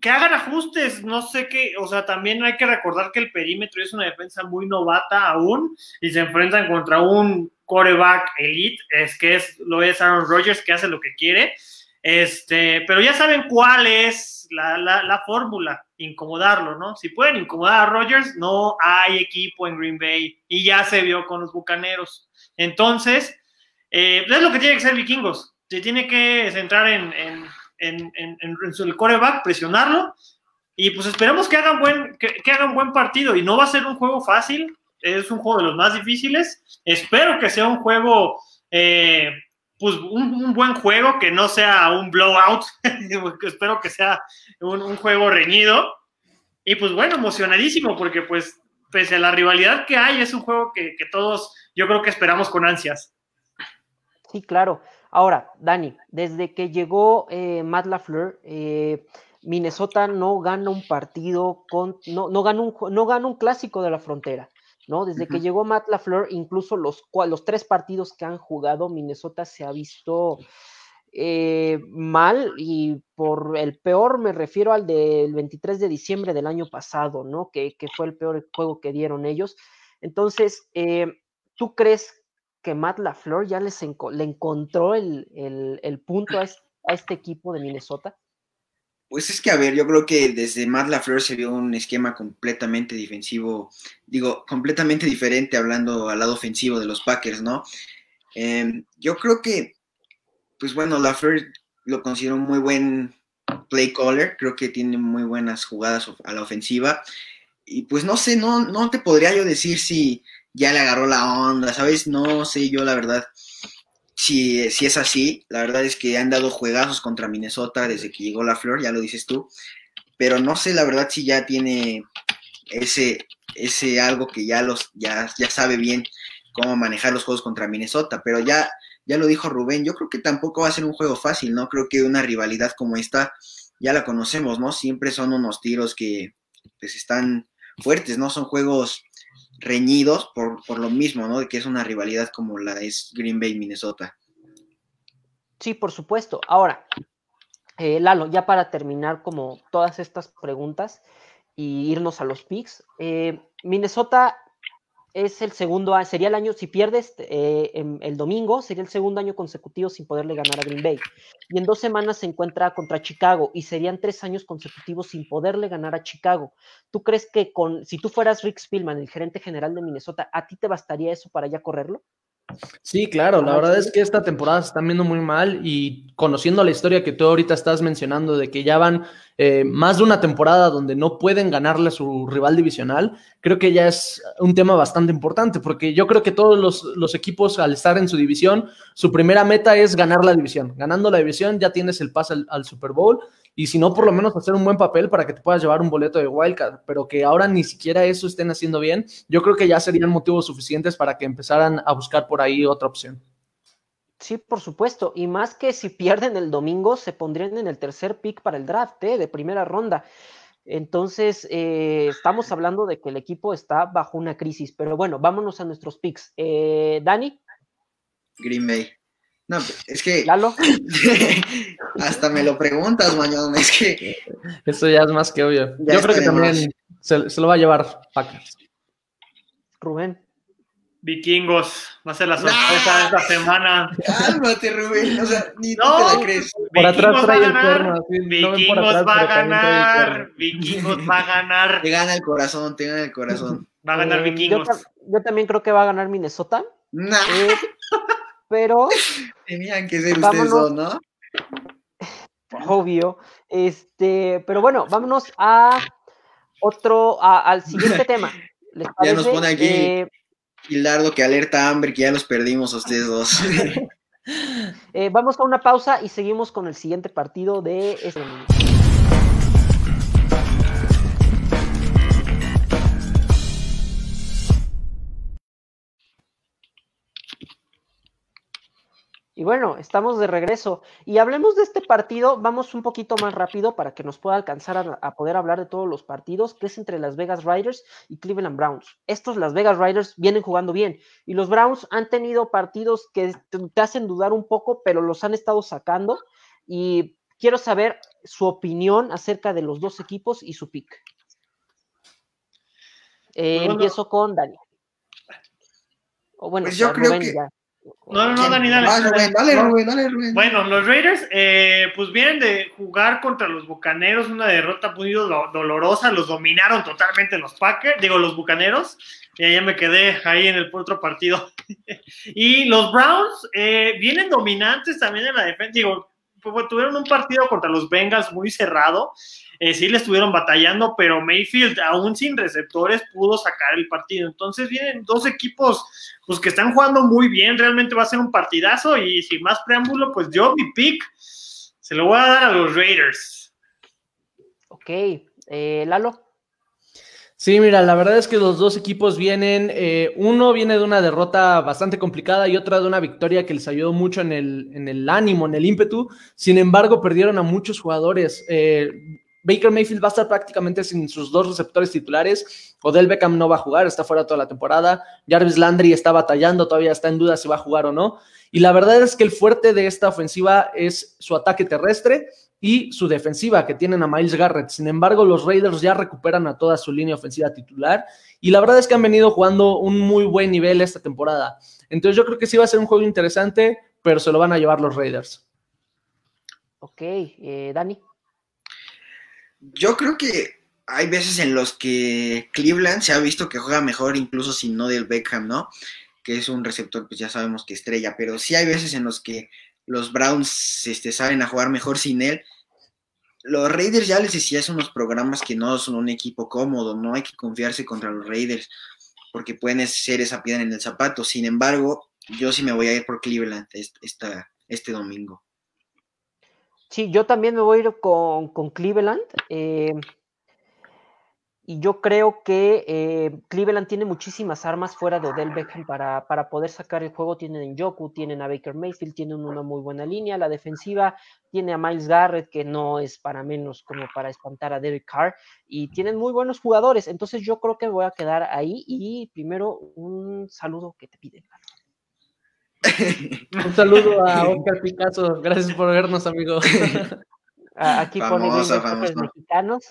que hagan ajustes, no sé qué, o sea, también hay que recordar que el perímetro es una defensa muy novata aún y se enfrentan contra un coreback elite, es que es, lo es Aaron Rodgers que hace lo que quiere, este, pero ya saben cuál es la, la, la fórmula, incomodarlo, ¿no? Si pueden incomodar a Rodgers, no hay equipo en Green Bay y ya se vio con los Bucaneros. Entonces, eh, es lo que tiene que ser Vikingos. Se tiene que centrar en, en, en, en, el coreback, presionarlo y pues esperemos que hagan, buen, que, que hagan buen partido y no va a ser un juego fácil, es un juego de los más difíciles. Espero que sea un juego eh, pues un, buen juego, que no sea un blowout, espero que sea un, juego reñido. Y pues bueno, emocionadísimo, porque pues pese a la rivalidad que hay, es un juego que, todos yo creo que esperamos con ansias. Sí, claro. Ahora, Dani, desde que llegó eh, Matt LaFleur, eh, Minnesota no gana un partido, con, no, no, gana un, no gana un clásico de la frontera. ¿No? Desde que llegó Matt LaFleur, incluso los, los tres partidos que han jugado, Minnesota se ha visto eh, mal y por el peor me refiero al del 23 de diciembre del año pasado, ¿no? Que, fue el peor juego que dieron ellos. Entonces, eh, ¿tú crees que Matt LaFleur ya les le encontró el, punto a este equipo de Minnesota? Pues es que, a ver, yo creo que desde Matt LaFleur se vio un esquema completamente defensivo, digo, completamente diferente hablando al lado ofensivo de los Packers, ¿no? Em, yo creo que, pues bueno, LaFleur lo considero un muy buen play caller, creo que tiene muy buenas jugadas a la ofensiva. Y pues no sé, no, no te podría yo decir si ya le agarró la onda, ¿sabes? No sé yo la verdad si, si es así, la verdad es que han dado juegazos contra Minnesota desde que llegó la flor, ya lo dices tú, pero no sé la verdad si ya tiene ese, ese algo que ya los ya, ya sabe bien cómo manejar los juegos contra Minnesota, pero ya, ya lo dijo Rubén, yo creo que tampoco va a ser un juego fácil, ¿no? Creo que una rivalidad como esta ya la conocemos, ¿no? Siempre son unos tiros que pues están fuertes, ¿no? Son juegos reñidos por, por lo mismo, ¿no? De que es una rivalidad como la es Green Bay Minnesota. Sí, por supuesto. Ahora, eh, Lalo, ya para terminar como todas estas preguntas y irnos a los picks, eh, Minnesota es el segundo, sería el año, si pierdes eh, el domingo, sería el segundo año consecutivo sin poderle ganar a Green Bay. Y en dos semanas se encuentra contra Chicago y serían tres años consecutivos sin poderle ganar a Chicago. ¿Tú crees que con, si tú fueras Rick Spielman, el gerente general de Minnesota, a ti te bastaría eso para ya correrlo? Sí, claro, la verdad es que esta temporada se están viendo muy mal y conociendo la historia que tú ahorita estás mencionando de que ya van eh, más de una temporada donde no pueden ganarle a su rival divisional, creo que ya es un tema bastante importante porque yo creo que todos los, equipos al estar en su división, su primera meta es ganar la división. Ganando la división ya tienes el pase al Super Bowl y si no, por lo menos hacer un buen papel para que te puedas llevar un boleto de wildcard, pero que ahora ni siquiera eso estén haciendo bien, yo creo que ya serían motivos suficientes para que empezaran a buscar por ahí otra opción. Sí, por supuesto, y más que si pierden el domingo, se pondrían en el tercer pick para el draft ¿eh? de primera ronda. Entonces, eh, estamos hablando de que el equipo está bajo una crisis, pero bueno, vámonos a nuestros picks. Eh, Dani. Green Bay. No, es que. ¿Lalo? hasta me lo preguntas, mañana. Es que. Eso ya es más que obvio. Yo creo que también se, lo va a llevar Packers. Rubén. Vikingos, va a ser la sorpresa de esta semana. Cálmate, Rubén. O sea, ni no, te la crees. Por atrás trae el cuerno. Vikingos va a ganar. Vikingos va a ganar. Te gana el corazón, te gana el corazón. Va a ganar eh, Vikingos. Yo, también creo que va a ganar Minnesota. Nah. Eh, pero. Tenían que ser ustedes dos, ¿no? Obvio. Este, pero bueno, vámonos a otro, al siguiente tema. Ya nos pone aquí eh, que alerta hambre, que ya los perdimos a ustedes dos. Eh, vamos a una pausa y seguimos con el siguiente partido de este Y bueno, estamos de regreso. Y hablemos de este partido, vamos un poquito más rápido para que nos pueda alcanzar a, poder hablar de todos los partidos, que es entre Las Vegas Riders y Cleveland Browns. Estos Las Vegas Riders vienen jugando bien y los Browns han tenido partidos que te hacen dudar un poco, pero los han estado sacando. Y quiero saber su opinión acerca de los dos equipos y su pick. Eh, empiezo con Dani. O bueno, pues yo creo que... No, no, no, Dani, dale. Dale, Rubén, dale, Rubén. Bueno, los Raiders, eh, pues vienen de jugar contra los Bucaneros, una derrota muy dolorosa, los dominaron totalmente los Packers, digo, los Bucaneros, y ya me quedé ahí en el otro partido. y los Browns eh, vienen dominantes también en la defensa, digo, pues, tuvieron un partido contra los Bengals muy cerrado, eh, sí le estuvieron batallando, pero Mayfield, aún sin receptores, pudo sacar el partido. Entonces vienen dos equipos pues, que están jugando muy bien, realmente va a ser un partidazo y sin más preámbulo, pues yo mi pick se lo voy a dar a los Raiders. Ok, eh, Lalo. Sí, mira, la verdad es que los dos equipos vienen, eh, uno viene de una derrota bastante complicada y otra de una victoria que les ayudó mucho en el, en el ánimo, en el ímpetu. Sin embargo, perdieron a muchos jugadores. Eh, Baker Mayfield va a estar prácticamente sin sus dos receptores titulares. Odell Beckham no va a jugar, está fuera toda la temporada. Jarvis Landry está batallando, todavía está en duda si va a jugar o no. Y la verdad es que el fuerte de esta ofensiva es su ataque terrestre y su defensiva, que tienen a Miles Garrett. Sin embargo, los Raiders ya recuperan a toda su línea ofensiva titular. Y la verdad es que han venido jugando un muy buen nivel esta temporada. Entonces yo creo que sí va a ser un juego interesante, pero se lo van a llevar los Raiders. Ok, eh, Dani. Yo creo que hay veces en los que Cleveland se ha visto que juega mejor incluso sin no del Beckham, ¿no? Que es un receptor, pues ya sabemos que estrella, pero sí hay veces en los que los Browns este, saben a jugar mejor sin él. Los Raiders ya les decía, son unos programas que no son un equipo cómodo, no hay que confiarse contra los Raiders, porque pueden ser esa piedra en el zapato. Sin embargo, yo sí me voy a ir por Cleveland este domingo. Sí, yo también me voy a ir con, Cleveland. Eh, y yo creo que eh, Cleveland tiene muchísimas armas fuera de Odell Beckham para, para poder sacar el juego. Tienen a Joku, tienen a Baker Mayfield, tienen una muy buena línea. La defensiva tiene a Miles Garrett, que no es para menos como para espantar a Derek Carr, y tienen muy buenos jugadores. Entonces yo creo que voy a quedar ahí. Y primero, un saludo que te piden. Un saludo a Oscar Picasso. Gracias por vernos, amigo. Aquí pone los mexicanos.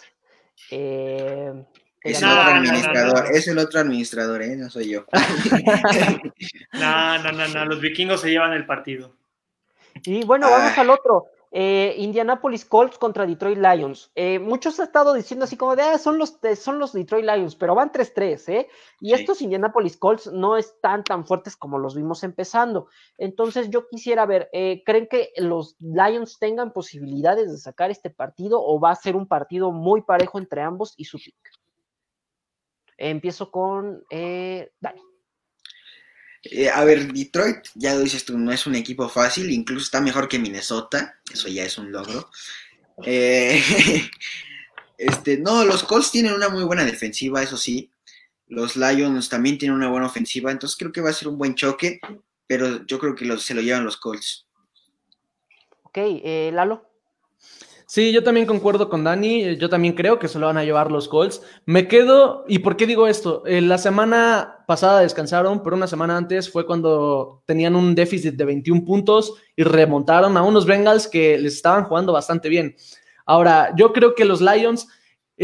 Eh, es el otro administrador, es el otro administrador, ¿eh? No soy yo. no, no, no, no, los vikingos se llevan el partido. Y bueno, vamos al otro. Eh, Indianapolis Colts contra Detroit Lions. Eh, muchos han estado diciendo así como de, ah, son los, son los Detroit Lions, pero van 3-3, ¿eh? Y estos Indianapolis Colts no están tan fuertes como los vimos empezando. Entonces yo quisiera ver, eh, ¿creen que los Lions tengan posibilidades de sacar este partido o va a ser un partido muy parejo entre ambos y su pick? empiezo con Dani. Eh, a ver, Detroit, ya lo dices tú, no es un equipo fácil, incluso está mejor que Minnesota, eso ya es un logro. Eh, este, no, los Colts tienen una muy buena defensiva, eso sí. Los Lions también tienen una buena ofensiva, entonces creo que va a ser un buen choque, pero yo creo que se lo llevan los Colts. Ok, eh, Lalo. Sí, yo también concuerdo con Dani. Eh, yo también creo que se lo van a llevar los Colts. Me quedo, ¿y por qué digo esto? Eh, la semana pasada descansaron, pero una semana antes fue cuando tenían un déficit de 21 puntos y remontaron a unos Bengals que les estaban jugando bastante bien. Ahora, yo creo que los Lions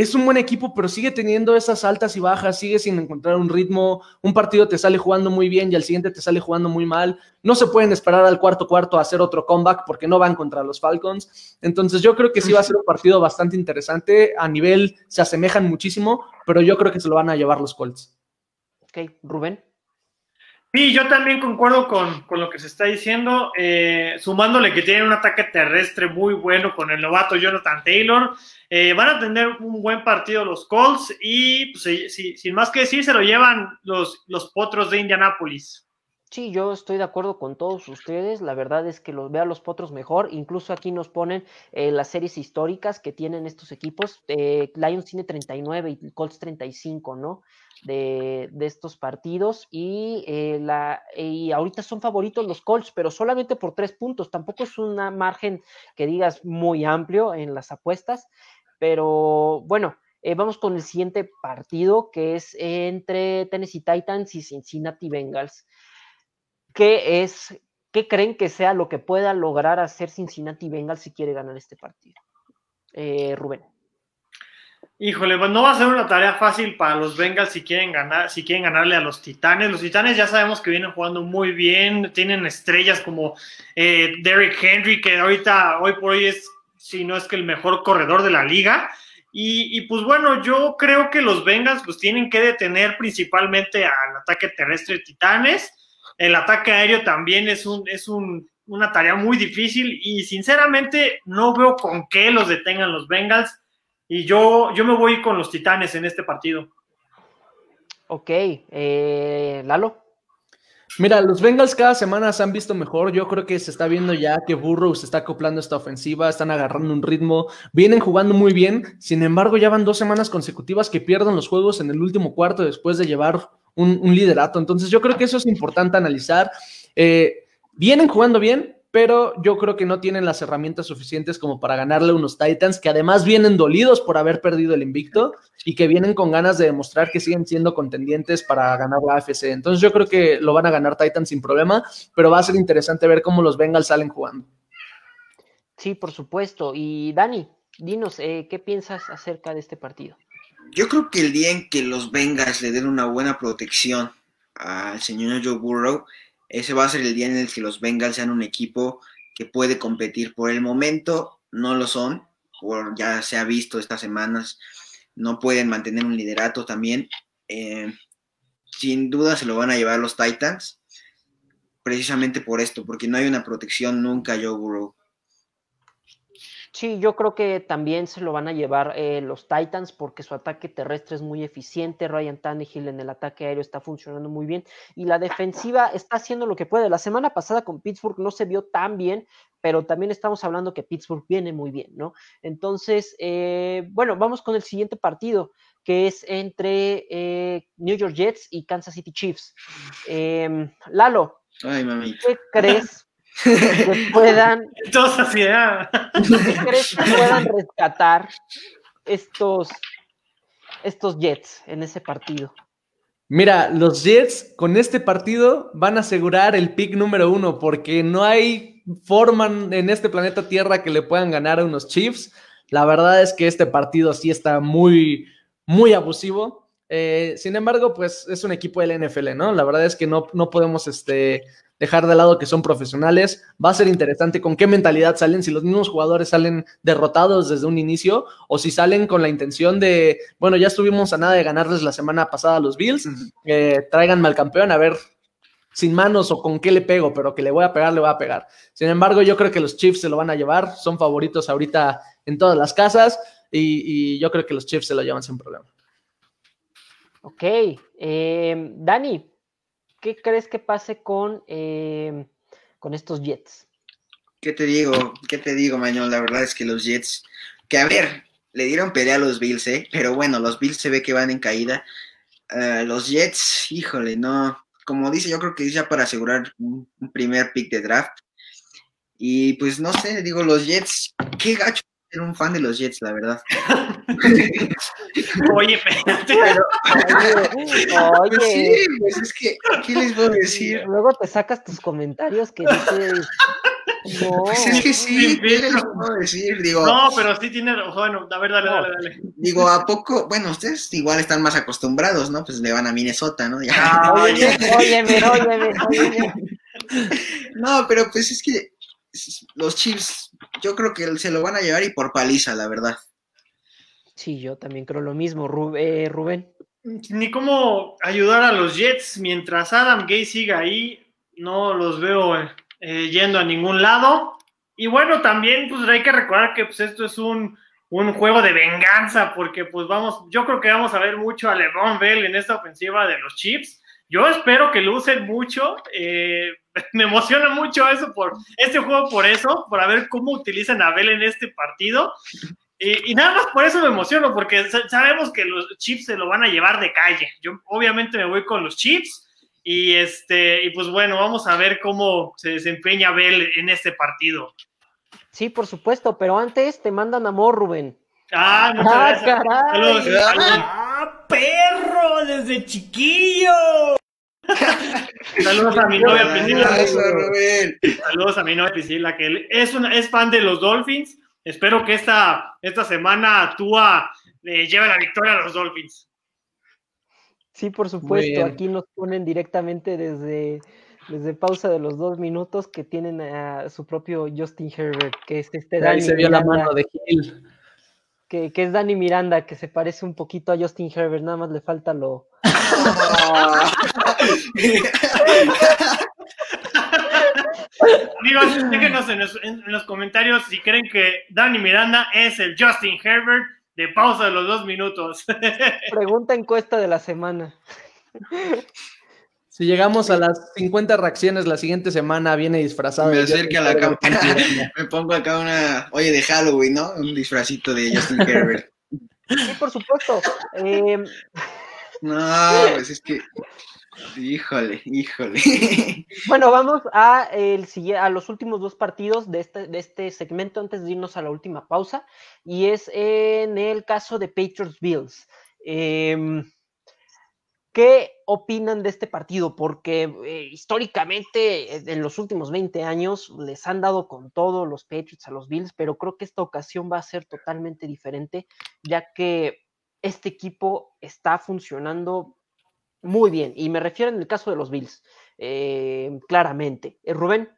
es un buen equipo, pero sigue teniendo esas altas y bajas, sigue sin encontrar un ritmo. Un partido te sale jugando muy bien y al siguiente te sale jugando muy mal. No se pueden esperar al cuarto cuarto a hacer otro comeback porque no van contra los Falcons. Entonces yo creo que sí va a ser un partido bastante interesante. A nivel se asemejan muchísimo, pero yo creo que se lo van a llevar los Colts. Ok, Rubén. Sí, yo también concuerdo con, lo que se está diciendo, eh, sumándole que tienen un ataque terrestre muy bueno con el novato Jonathan Taylor. Eh, van a tener un buen partido los Colts y pues, sin más que decir, se lo llevan los, los potros de Indianápolis. Sí, yo estoy de acuerdo con todos ustedes. La verdad es que los veo a los potros mejor. Incluso aquí nos ponen eh, las series históricas que tienen estos equipos. Lions tiene 39 y Colts 35, ¿no? de, estos partidos y, eh, la, y ahorita son favoritos los Colts, pero solamente por tres puntos. Tampoco es un margen que digas muy amplio en las apuestas, pero bueno, eh, vamos con el siguiente partido que es entre Tennessee Titans y Cincinnati Bengals. ¿Qué es, qué creen que sea lo que pueda lograr hacer Cincinnati Bengals si quiere ganar este partido? Eh, Rubén. Híjole, pues no va a ser una tarea fácil para los Bengals si quieren ganar, si quieren ganarle a los Titanes. Los Titanes ya sabemos que vienen jugando muy bien, tienen estrellas como eh, Derrick Henry, que ahorita, hoy por hoy es, si no es que el mejor corredor de la liga. Y, pues bueno, yo creo que los Bengals pues tienen que detener principalmente al ataque terrestre de Titanes. El ataque aéreo también es, un, es un, una tarea muy difícil y sinceramente no veo con qué los detengan los Bengals y yo, yo me voy con los Titanes en este partido. Ok, eh, Lalo. Mira, los Bengals cada semana se han visto mejor. Yo creo que se está viendo ya que Burrow se está acoplando a esta ofensiva, están agarrando un ritmo, vienen jugando muy bien. Sin embargo, ya van dos semanas consecutivas que pierden los juegos en el último cuarto después de llevar un, liderato. Entonces, yo creo que eso es importante analizar. Eh, vienen jugando bien, pero yo creo que no tienen las herramientas suficientes como para ganarle a unos Titans que además vienen dolidos por haber perdido el invicto y que vienen con ganas de demostrar que siguen siendo contendientes para ganar la AFC. Entonces yo creo que lo van a ganar Titans sin problema, pero va a ser interesante ver cómo los Bengals salen jugando. Sí, por supuesto. Y Dani, dinos, eh, ¿qué piensas acerca de este partido? Yo creo que el día en que los Bengals le den una buena protección al señor Joe Burrow, ese va a ser el día en el que los Bengals sean un equipo que puede competir. Por el momento no lo son, por, ya se ha visto estas semanas, no pueden mantener un liderato también. Eh, sin duda se lo van a llevar los Titans, precisamente por esto, porque no hay una protección nunca Joe Burrow. Sí, yo creo que también se lo van a llevar eh, los Titans porque su ataque terrestre es muy eficiente. Ryan Tannehill en el ataque aéreo está funcionando muy bien y la defensiva está haciendo lo que puede. La semana pasada con Pittsburgh no se vio tan bien, pero también estamos hablando que Pittsburgh viene muy bien, ¿no? Entonces, eh, bueno, vamos con el siguiente partido que es entre eh, New York Jets y Kansas City Chiefs. Em, Lalo, ¿qué crees que puedan. crees que puedan rescatar estos, estos Jets en ese partido? Mira, los Jets con este partido van a asegurar el pick número uno porque no hay forma en este planeta Tierra que le puedan ganar a unos Chiefs. La verdad es que este partido sí está muy, muy abusivo. Eh, sin embargo, pues es un equipo del NFL, ¿no? La verdad es que no, no podemos este, dejar de lado que son profesionales. Va a ser interesante con qué mentalidad salen, si los mismos jugadores salen derrotados desde un inicio o si salen con la intención de, bueno, ya estuvimos a nada de ganarles la semana pasada a los Bills, eh, tráiganme al campeón a ver sin manos o con qué le pego, pero que le voy a pegar, le voy a pegar. Sin embargo, yo creo que los Chiefs se lo van a llevar, son favoritos ahorita en todas las casas y, y yo creo que los Chiefs se lo llevan sin problema. Ok, eh, Dani, ¿qué crees que pase con, eh, con estos Jets? ¿Qué te digo? ¿Qué te digo, Mañón? La verdad es que los Jets, que a ver, le dieron pelea a los Bills, ¿eh? Pero bueno, los Bills se ve que van en caída. Uh, los Jets, híjole, no. Como dice, yo creo que es ya para asegurar un, un primer pick de draft. Y pues no sé, digo, los Jets, qué gacho ser un fan de los Jets, la verdad. oye, espérate. Pero, oye, Pues sí, pues es que, ¿qué les puedo decir? luego te sacas tus comentarios que dices, no, Pues es que sí, ¿qué les puedo decir? Digo, No, pero sí tiene. Bueno, a ver, dale, dale, dale. digo, ¿a poco? Bueno, ustedes igual están más acostumbrados, ¿no? Pues le van a Minnesota, ¿no? Ya. Ah, óyeme, óyeme, óyeme, óyeme. No, pero pues es que los Chiefs, yo creo que se lo van a llevar y por paliza, la verdad. Sí, yo también creo lo mismo, eh, Rubén. Ni cómo ayudar a los Jets mientras Adam Gay siga ahí. No los veo eh, yendo a ningún lado. Y bueno, también pues hay que recordar que pues, esto es un, un juego de venganza, porque pues vamos, yo creo que vamos a ver mucho a LeBron Bell en esta ofensiva de los Chiefs. Yo espero que lo usen mucho. eh, me emociona mucho eso por este juego, por eso, por ver cómo utilizan a Bell en este partido. Y, y nada más por eso me emociono, porque sa- sabemos que los Chiefs se lo van a llevar de calle. Yo obviamente me voy con los Chiefs. Y este, y pues bueno, vamos a ver cómo se desempeña Bell en este partido. Sí, por supuesto, pero antes te mandan amor, Rubén. Ah, muchas Ah, gracias. caray. Saludos, saludos. ¡Ah, perro! ¡Desde chiquillo! Saludos a mi novia Priscila. Saludos a mi novia Priscila, que es, una, es fan de los Dolphins. Espero que esta, esta semana Tua eh, lleve la victoria a los Dolphins. Sí, por supuesto, aquí nos ponen directamente desde, desde pausa de los dos minutos que tienen a su propio Justin Herbert, que es este Ahí Dani se vio la Miranda, mano de Gil. que, que es Dani Miranda, que se parece un poquito a Justin Herbert, nada más le falta lo... Amigos, déjenos en los, en los comentarios si creen que Danny Miranda es el Justin Herbert de pausa de los dos minutos. Pregunta encuesta de la semana. Si llegamos a las 50 reacciones la siguiente semana, viene disfrazado. Me acerca Justin la campana. Me pongo acá una, oye, de Halloween, ¿no? Un disfrazito de Justin Herbert. Sí, por supuesto. Em, No, pues es que, híjole, híjole. Bueno, vamos a, el, a los últimos dos partidos de este, de este segmento antes de irnos a la última pausa. Y es en el caso de Patriots Bills. Em, ¿Qué opinan de este partido? Porque eh, históricamente eh, en los últimos 20 años les han dado con todo los Patriots a los Bills, pero creo que esta ocasión va a ser totalmente diferente, ya que este equipo está funcionando muy bien. Y me refiero en el caso de los Bills, eh, claramente. Eh, Rubén,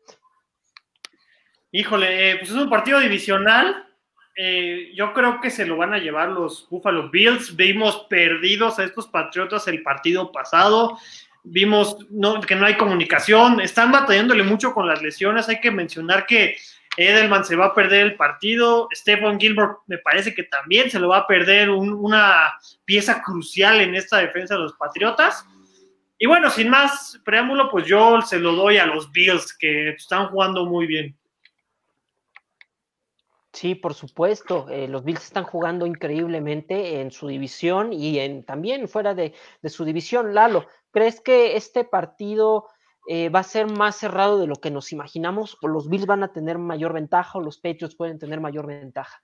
Híjole, eh, pues es un partido divisional. Eh, yo creo que se lo van a llevar los Buffalo Bills. Vimos perdidos a estos Patriotas el partido pasado. Vimos no, que no hay comunicación. Están batallándole mucho con las lesiones. Hay que mencionar que Edelman se va a perder el partido, Stephen Gilbert me parece que también se lo va a perder una pieza crucial en esta defensa de los Patriotas. Y bueno, sin más preámbulo, pues yo se lo doy a los Bills, que están jugando muy bien. Sí, por supuesto. Eh, los Bills están jugando increíblemente en su división y en, también fuera de, su división. Lalo, ¿crees que este partido eh, va a ser más cerrado de lo que nos imaginamos? ¿O los Bills van a tener mayor ventaja o los Patriots pueden tener mayor ventaja?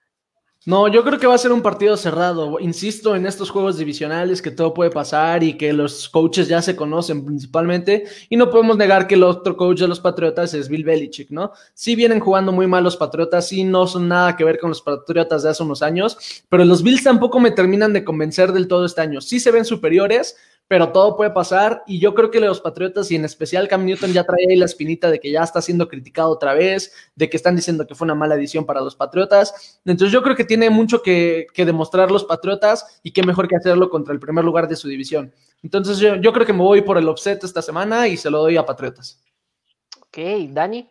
No, yo creo que va a ser un partido cerrado. Insisto en estos juegos divisionales que todo puede pasar y que los coaches ya se conocen principalmente. Y no podemos negar que el otro coach de los Patriotas es Bill Belichick, ¿no? Sí vienen jugando muy mal los Patriotas, sí no son nada que ver con los Patriotas de hace unos años, pero los Bills tampoco me terminan de convencer del todo este año. Sí se ven superiores, pero todo puede pasar y yo creo que los Patriotas y en especial Cam Newton ya trae ahí la espinita de que ya está siendo criticado otra vez, de que están diciendo que fue una mala edición para los Patriotas. Entonces yo creo que tiene mucho que, demostrar los Patriotas y qué mejor que hacerlo contra el primer lugar de su división. Entonces yo, yo creo que me voy por el offset esta semana y se lo doy a Patriotas. Ok, Dani.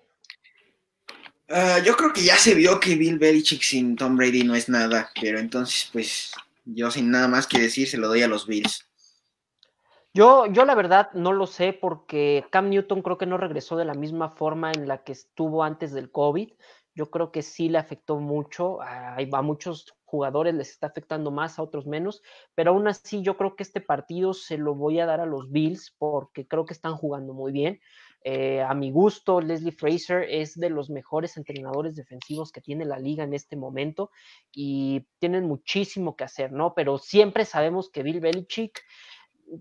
Ah, yo creo que ya se vio que Bill Belichick sin Tom Brady no es nada, pero entonces pues yo sin nada más que decir se lo doy a los Bills. Yo, yo la verdad no lo sé porque Cam Newton creo que no regresó de la misma forma en la que estuvo antes del COVID. Yo creo que sí le afectó mucho. A, muchos jugadores les está afectando más, a otros menos. Pero aún así yo creo que este partido se lo voy a dar a los Bills porque creo que están jugando muy bien. Eh, a mi gusto, Leslie Fraser es de los mejores entrenadores defensivos que tiene la liga en este momento y tienen muchísimo que hacer, ¿no? Pero siempre sabemos que Bill Belichick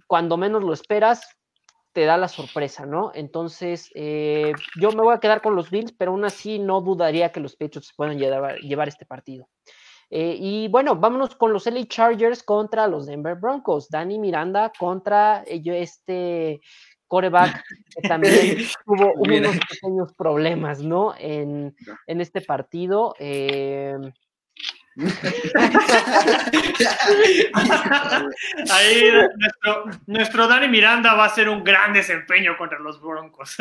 cuando menos lo esperas, te da la sorpresa, ¿no? Entonces, eh, yo me voy a quedar con los Bills, pero aún así no dudaría que los Patriots puedan llevar, llevar este partido. Eh, y bueno, vámonos con los LA Chargers contra los Denver Broncos. Danny Miranda contra este coreback que también tuvo unos pequeños problemas, ¿no? En, en este partido. Eh, Ahí nuestro, Dani Miranda va a hacer un gran desempeño contra los Broncos.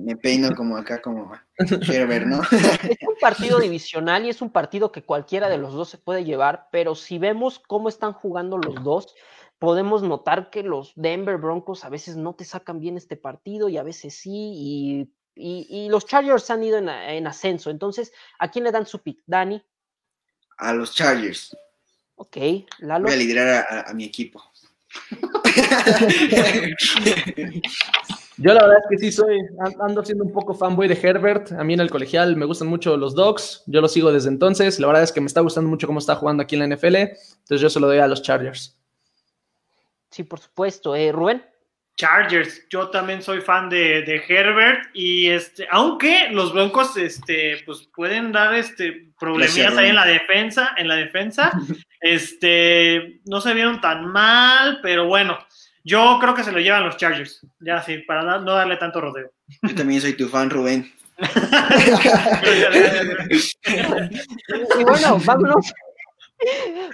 Me, peino como acá, como quiero ver, ¿no? Es un partido divisional y es un partido que cualquiera de los dos se puede llevar, pero si vemos cómo están jugando los dos, podemos notar que los Denver Broncos a veces no te sacan bien este partido y a veces sí, y, los Chargers han ido en, en ascenso. Entonces, ¿a quién le dan su pick? Dani a los Chargers. Ok, Lalo. Voy a liderar a, mi equipo. Yo la verdad es que sí soy, ando siendo un poco fanboy de Herbert. A mí en el colegial me gustan mucho los Dogs. Yo lo sigo desde entonces. La verdad es que me está gustando mucho cómo está jugando aquí en la NFL. Entonces yo se lo doy a los Chargers. Sí, por supuesto. Eh, Rubén. Chargers. Yo también soy fan de, Herbert y este, aunque los Broncos, este, pues pueden dar este problemillas ahí en la defensa, en la defensa, este, no se vieron tan mal, pero bueno, yo creo que se lo llevan los Chargers, ya sí, para no darle tanto rodeo. Yo también soy tu fan, Rubén. y bueno, vámonos,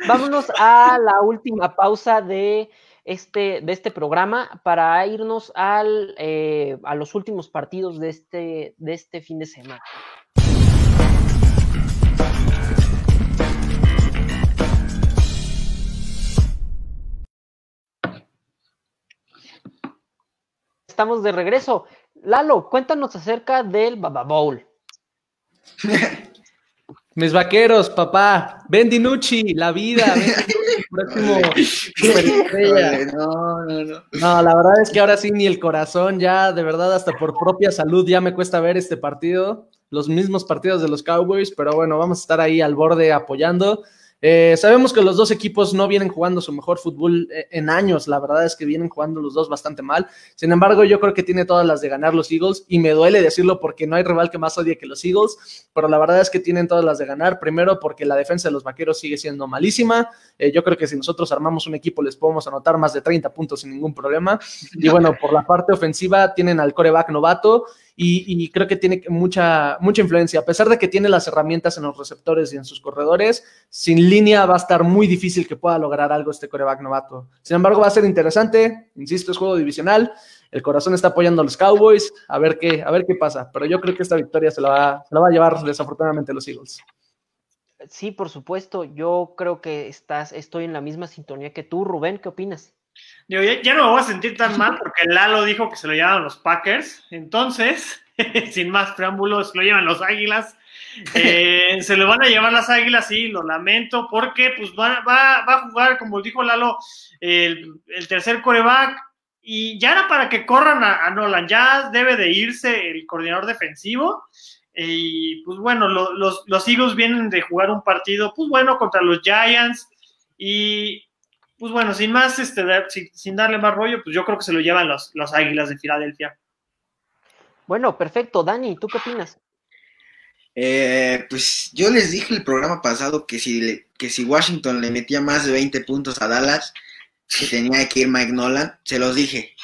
vámonos a la última pausa de este, de este programa para irnos al, eh, a los últimos partidos de este, de este fin de semana. Estamos de regreso. Lalo, cuéntanos acerca del Baba Bowl. Mis vaqueros, papá. Ben Dinucci, la vida. próximo No, no, no. No, la verdad es que ahora sí ni el corazón ya, de verdad, hasta por propia salud ya me cuesta ver este partido. Los mismos partidos de los Cowboys, pero bueno, vamos a estar ahí al borde apoyando. Eh, sabemos que los dos equipos no vienen jugando su mejor fútbol eh, en años, la verdad es que vienen jugando los dos bastante mal. Sin embargo, yo creo que tiene todas las de ganar los Eagles y me duele decirlo porque no hay rival que más odie que los Eagles, pero la verdad es que tienen todas las de ganar. Primero porque la defensa de los Vaqueros sigue siendo malísima. Eh, yo creo que si nosotros armamos un equipo les podemos anotar más de 30 puntos sin ningún problema. Y bueno, por la parte ofensiva tienen al coreback novato y, creo que tiene mucha, mucha influencia. A pesar de que tiene las herramientas en los receptores y en sus corredores, sin línea va a estar muy difícil que pueda lograr algo este coreback novato. Sin embargo, va a ser interesante. Insisto, es juego divisional. El corazón está apoyando a los Cowboys. A ver qué, a ver qué pasa. Pero yo creo que esta victoria se la va, se la va a llevar desafortunadamente los Eagles. Sí, por supuesto. Yo creo que estás, estoy en la misma sintonía que tú, Rubén. ¿Qué opinas? Ya, ya, no me voy a sentir tan mal porque Lalo dijo que se lo llevan los Packers. Entonces, sin más preámbulos, se lo llevan los Águilas. Eh, se lo van a llevar las Águilas, sí, lo lamento, porque pues va, va, a jugar, como dijo Lalo, el, tercer coreback. Y ya era para que corran a, Nolan, ya debe de irse el coordinador defensivo. Y pues bueno, los, los Eagles vienen de jugar un partido, pues bueno, contra los Giants. Y pues bueno, sin más, este, sin, darle más rollo, pues yo creo que se lo llevan los, los Águilas de Filadelfia. Bueno, perfecto. Dani, ¿tú qué opinas? Eh, pues yo les dije el programa pasado que si, que si Washington le metía más de 20 puntos a Dallas, que tenía que ir Mike Nolan, se los dije.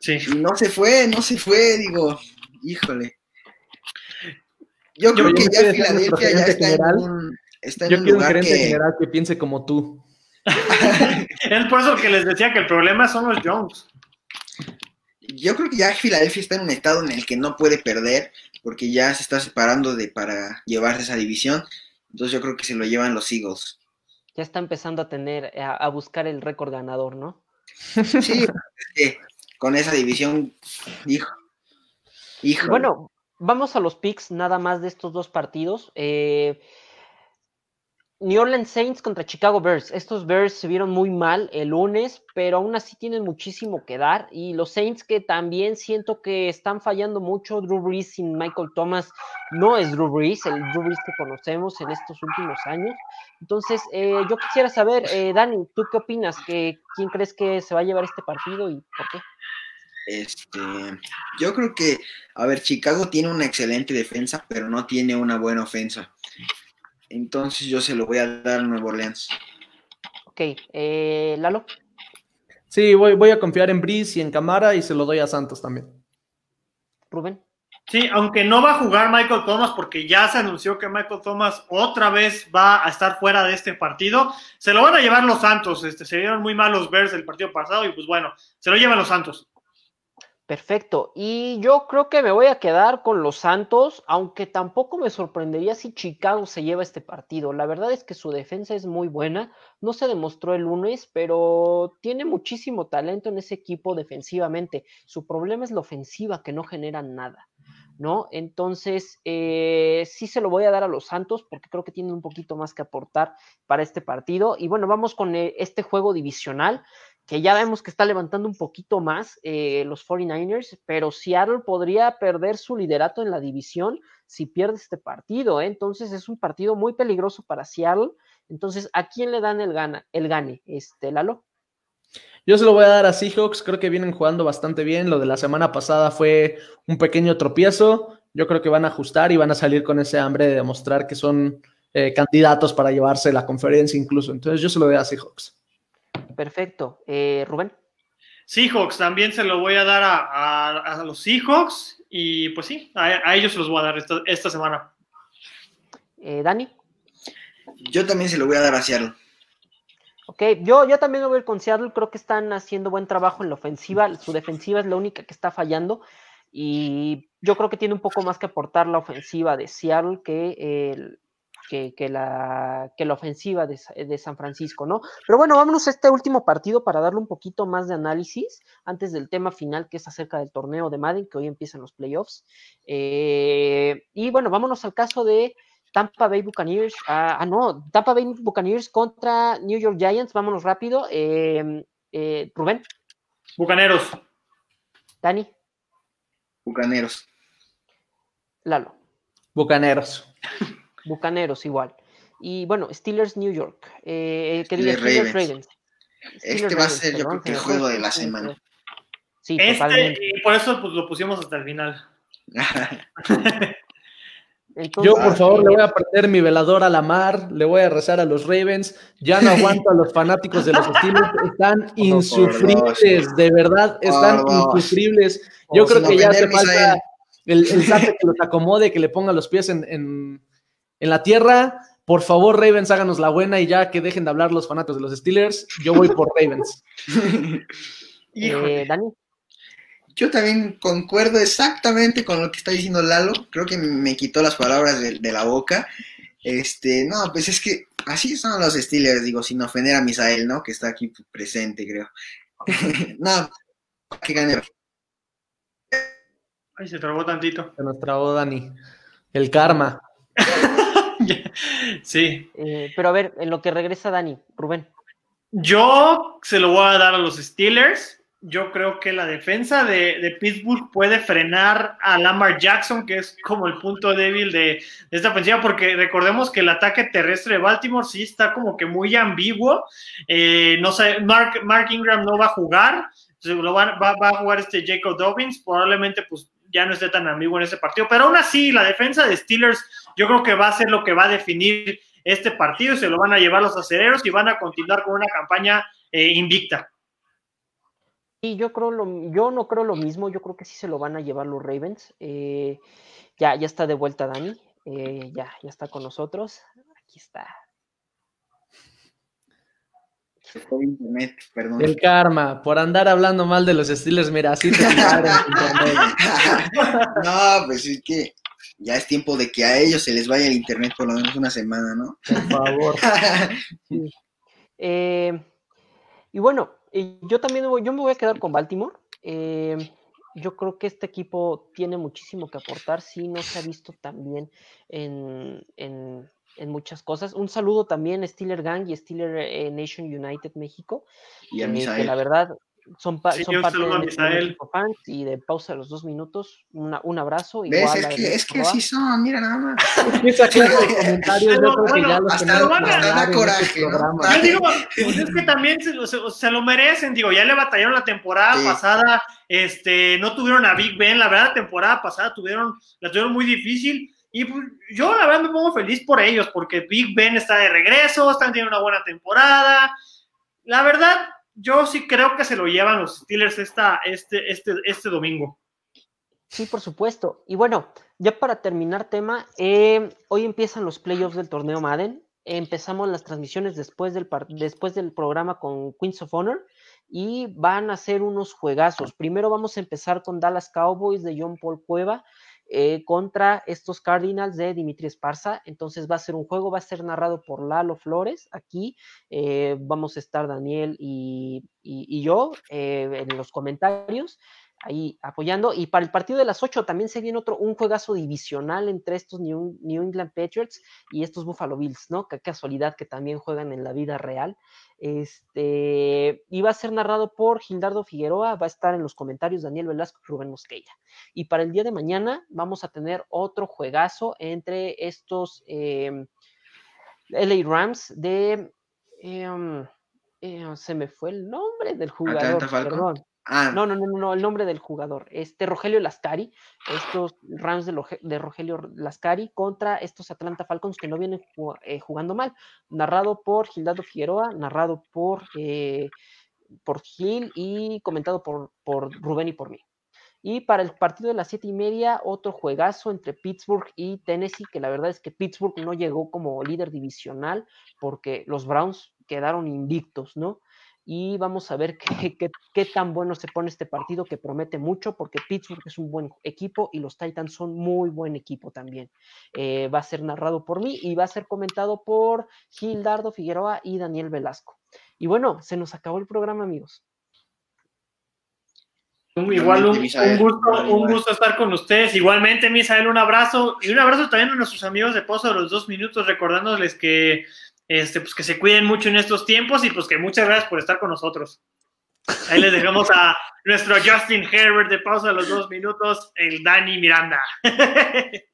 Sí. Y no se fue, no se fue, digo, híjole. Yo, creo que ya Filadelfia ya está en un, está yo quiero un gerente general que piense como tú. es por eso que les decía que el problema son los Jones. Yo creo que ya Filadelfia está en un estado en el que no puede perder, porque ya se está separando de para llevarse esa división. Entonces yo creo que se lo llevan los Eagles. Ya está empezando a tener, a, buscar el récord ganador, ¿no? Sí, con esa división, hijo. hijo. Bueno, vamos a los picks nada más de estos dos partidos. Eh, New Orleans Saints contra Chicago Bears. Estos Bears se vieron muy mal el lunes, pero aún así tienen muchísimo que dar. Y los Saints que también siento que están fallando mucho. Drew Brees sin Michael Thomas no es Drew Brees, el Drew Brees que conocemos en estos últimos años. Entonces, eh, yo quisiera saber, eh, Dani, ¿tú qué opinas? ¿Quién crees que se va a llevar este partido y por qué? Este, yo creo que, a ver, Chicago tiene una excelente defensa, pero no tiene una buena ofensa. Entonces yo se lo voy a dar a Nuevo Orleans. Ok, eh, Lalo. Sí, voy, voy a confiar en Brice y en Camara y se lo doy a Santos también. Rubén. Sí, aunque no va a jugar Michael Thomas porque ya se anunció que Michael Thomas otra vez va a estar fuera de este partido, se lo van a llevar los Santos. Este, se vieron muy mal los Bears el partido pasado y pues bueno, se lo llevan los Santos. Perfecto. Y yo creo que me voy a quedar con los Santos, aunque tampoco me sorprendería si Chicago se lleva este partido. La verdad es que su defensa es muy buena. No se demostró el lunes, pero tiene muchísimo talento en ese equipo defensivamente. Su problema es la ofensiva, que no genera nada. ¿No? Entonces, eh, sí se lo voy a dar a los Santos porque creo que tienen un poquito más que aportar para este partido. Y bueno, vamos con eh, este juego divisional que ya vemos que está levantando un poquito más eh, los 49ers, pero Seattle podría perder su liderato en la división si pierde este partido. ¿eh? Entonces es un partido muy peligroso para Seattle. Entonces, ¿a quién le dan el, gana, el gane? Este, Lalo. Yo se lo voy a dar a Seahawks, creo que vienen jugando bastante bien. Lo de la semana pasada fue un pequeño tropiezo. Yo creo que van a ajustar y van a salir con ese hambre de demostrar que son eh, candidatos para llevarse la conferencia incluso. Entonces yo se lo doy a Seahawks. Perfecto. Eh, Rubén. Seahawks, también se lo voy a dar a, los Seahawks y pues sí, a, ellos se los voy a dar esta, semana. Eh, Dani. Yo también se lo voy a dar a Seattle. Ok, yo, yo también lo voy a ir con Seattle, creo que están haciendo buen trabajo en la ofensiva, su defensiva es la única que está fallando y yo creo que tiene un poco más que aportar la ofensiva de Seattle que el, que, la, que la ofensiva de, de, San Francisco, ¿no? Pero bueno, vámonos a este último partido para darle un poquito más de análisis antes del tema final que es acerca del torneo de Madden, que hoy empiezan los playoffs. Eh, y bueno, vámonos al caso de Tampa Bay Buccaneers. Ah, ah, no, Tampa Bay Buccaneers contra New York Giants. Vámonos rápido. Eh, eh, Rubén. Bucaneros. Dani. Bucaneros. Lalo. Bucaneros. Bucaneros igual. Y bueno, Steelers New York. Eh, ¿Qué diría? Steelers Ravens. este va a ser yo creo que el juego de la semana. Sí, este, y por eso pues, lo pusimos hasta el final. yo, por favor, le voy a perder mi velador a la mar, le voy a rezar a los Ravens. Ya no aguanto a los fanáticos de los Steelers. Están insufribles, de verdad, están insufribles. Yo creo que ya hace falta el, el que los acomode, que le ponga los pies en, en, en la tierra. Por favor, Ravens, háganos la buena y ya que dejen de hablar los fanáticos de los Steelers, yo voy por Ravens. Eh, Dani. Yo también concuerdo exactamente con lo que está diciendo Lalo. Creo que me quitó las palabras de, de la boca. Este, no, pues es que así son los Steelers, digo, sin ofender a Misael, ¿no? Que está aquí presente, creo. no, que gane. Ay, se trabó tantito. Se nos trabó Dani. El karma. sí. Eh, pero a ver, en lo que regresa Dani, Rubén. Yo se lo voy a dar a los Steelers. Yo creo que la defensa de, de Pittsburgh puede frenar a Lamar Jackson, que es como el punto débil de, de, esta ofensiva, porque recordemos que el ataque terrestre de Baltimore sí está como que muy ambiguo. Eh, no sé, Mark, Mark, Ingram no va a jugar, lo va, va, va, a jugar este Jacob Dobbins, probablemente pues ya no esté tan ambiguo en ese partido, pero aún así la defensa de Steelers yo creo que va a ser lo que va a definir este partido, se lo van a llevar los acereros y van a continuar con una campaña eh, invicta. Sí, yo creo lo, yo no creo lo mismo, yo creo que sí se lo van a llevar los Ravens. Eh, ya, ya está de vuelta Dani, eh, ya, ya está con nosotros. Aquí está. Internet, perdón. El karma, por andar hablando mal de los Steelers, mira, así te No, pues es que ya es tiempo de que a ellos se les vaya el internet por lo menos una semana, ¿no? Por favor. sí. eh, y bueno, yo también yo me voy a quedar con Baltimore. Eh, yo creo que este equipo tiene muchísimo que aportar, sí, no se ha visto tan bien en, en, en muchas cosas. Un saludo también a Steeler Gang y Steeler eh, Nation United México, y a eh, que la verdad son, pa Sí, son parte de Misael. fans y de pausa de los dos minutos, una, un abrazo. ¿Ves? igual Es a que, es que así son, mira nada más. Esa clase de comentarios, yo creo que Bueno, ya los hasta lo van a- hablar da en este coraje, ¿no? programa. Yo digo, pues es que también se, lo- se- se lo merecen, digo, ya le batallaron la temporada Sí. pasada, este, no tuvieron a Big Ben, la verdad la temporada pasada tuvieron, la tuvieron muy difícil, y pues, yo la verdad me pongo feliz por ellos, porque Big Ben está de regreso, están teniendo una buena temporada, la verdad, yo sí creo que se lo llevan los Steelers esta, este, este, este domingo. Sí, por supuesto. Y bueno, ya para terminar tema, eh, hoy empiezan los playoffs del torneo Madden. Empezamos las transmisiones después del, después del programa con Queens of Honor y van a ser unos juegazos. Primero vamos a empezar con Dallas Cowboys de John Paul Cueva eh, contra estos Cardinals de Dimitri Esparza. Entonces va a ser un juego, va a ser narrado por Lalo Flores. Aquí eh, vamos a estar Daniel y, yo eh, en los comentarios ahí apoyando. Y para el partido de las 8 también se viene otro, un juegazo divisional entre estos New, New England Patriots y estos Buffalo Bills, ¿no? Qué casualidad que también juegan en la vida real. Este, y va a ser narrado por Gildardo Figueroa, va a estar en los comentarios Daniel Velasco y Rubén Mosqueira. Y para el día de mañana vamos a tener otro juegazo entre estos eh, LA Rams de... eh, eh, se me fue el nombre del jugador, perdón. Ah, No, no, no, no, el nombre del jugador. Este Rogelio Lascari, estos Rams de, Rogelio Lascari contra estos Atlanta Falcons que no vienen eh, jugando mal. Narrado por Gildardo Figueroa, narrado por, eh, por Gil y comentado por, por Rubén y por mí. Y para el partido de las siete y media, otro juegazo entre Pittsburgh y Tennessee, que la verdad es que Pittsburgh no llegó como líder divisional porque los Browns quedaron invictos, ¿no? Y vamos a ver qué, qué, qué, tan bueno se pone este partido que promete mucho porque Pittsburgh es un buen equipo y los Titans son muy buen equipo también. Eh, va a ser narrado por mí y va a ser comentado por Gildardo Figueroa y Daniel Velasco. Y bueno, se nos acabó el programa, amigos. Igual un, un, gusto, un gusto estar con ustedes. Igualmente, Misael, un abrazo y un abrazo también a nuestros amigos de Pozo de los dos minutos, recordándoles que este, pues que se cuiden mucho en estos tiempos y pues que muchas gracias por estar con nosotros. Ahí les dejamos a nuestro Justin Herbert de pausa de los dos minutos, el Dani Miranda.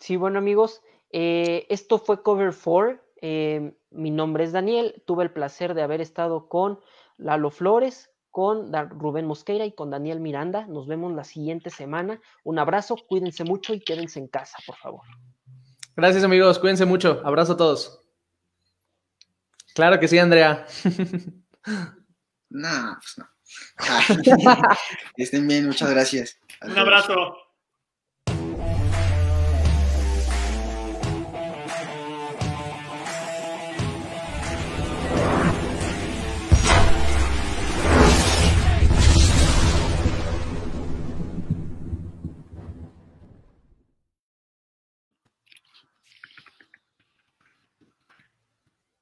Sí, bueno amigos, eh, esto fue Cover 4. Eh, mi nombre es Daniel, tuve el placer de haber estado con Lalo Flores, con Rubén Mosqueira y con Daniel Miranda. Nos vemos la siguiente semana. Un abrazo, cuídense mucho y quédense en casa, por favor. Gracias amigos, cuídense mucho. Abrazo a todos. Claro que sí, Andrea. no, pues no. Estén bien, muchas gracias. Un abrazo.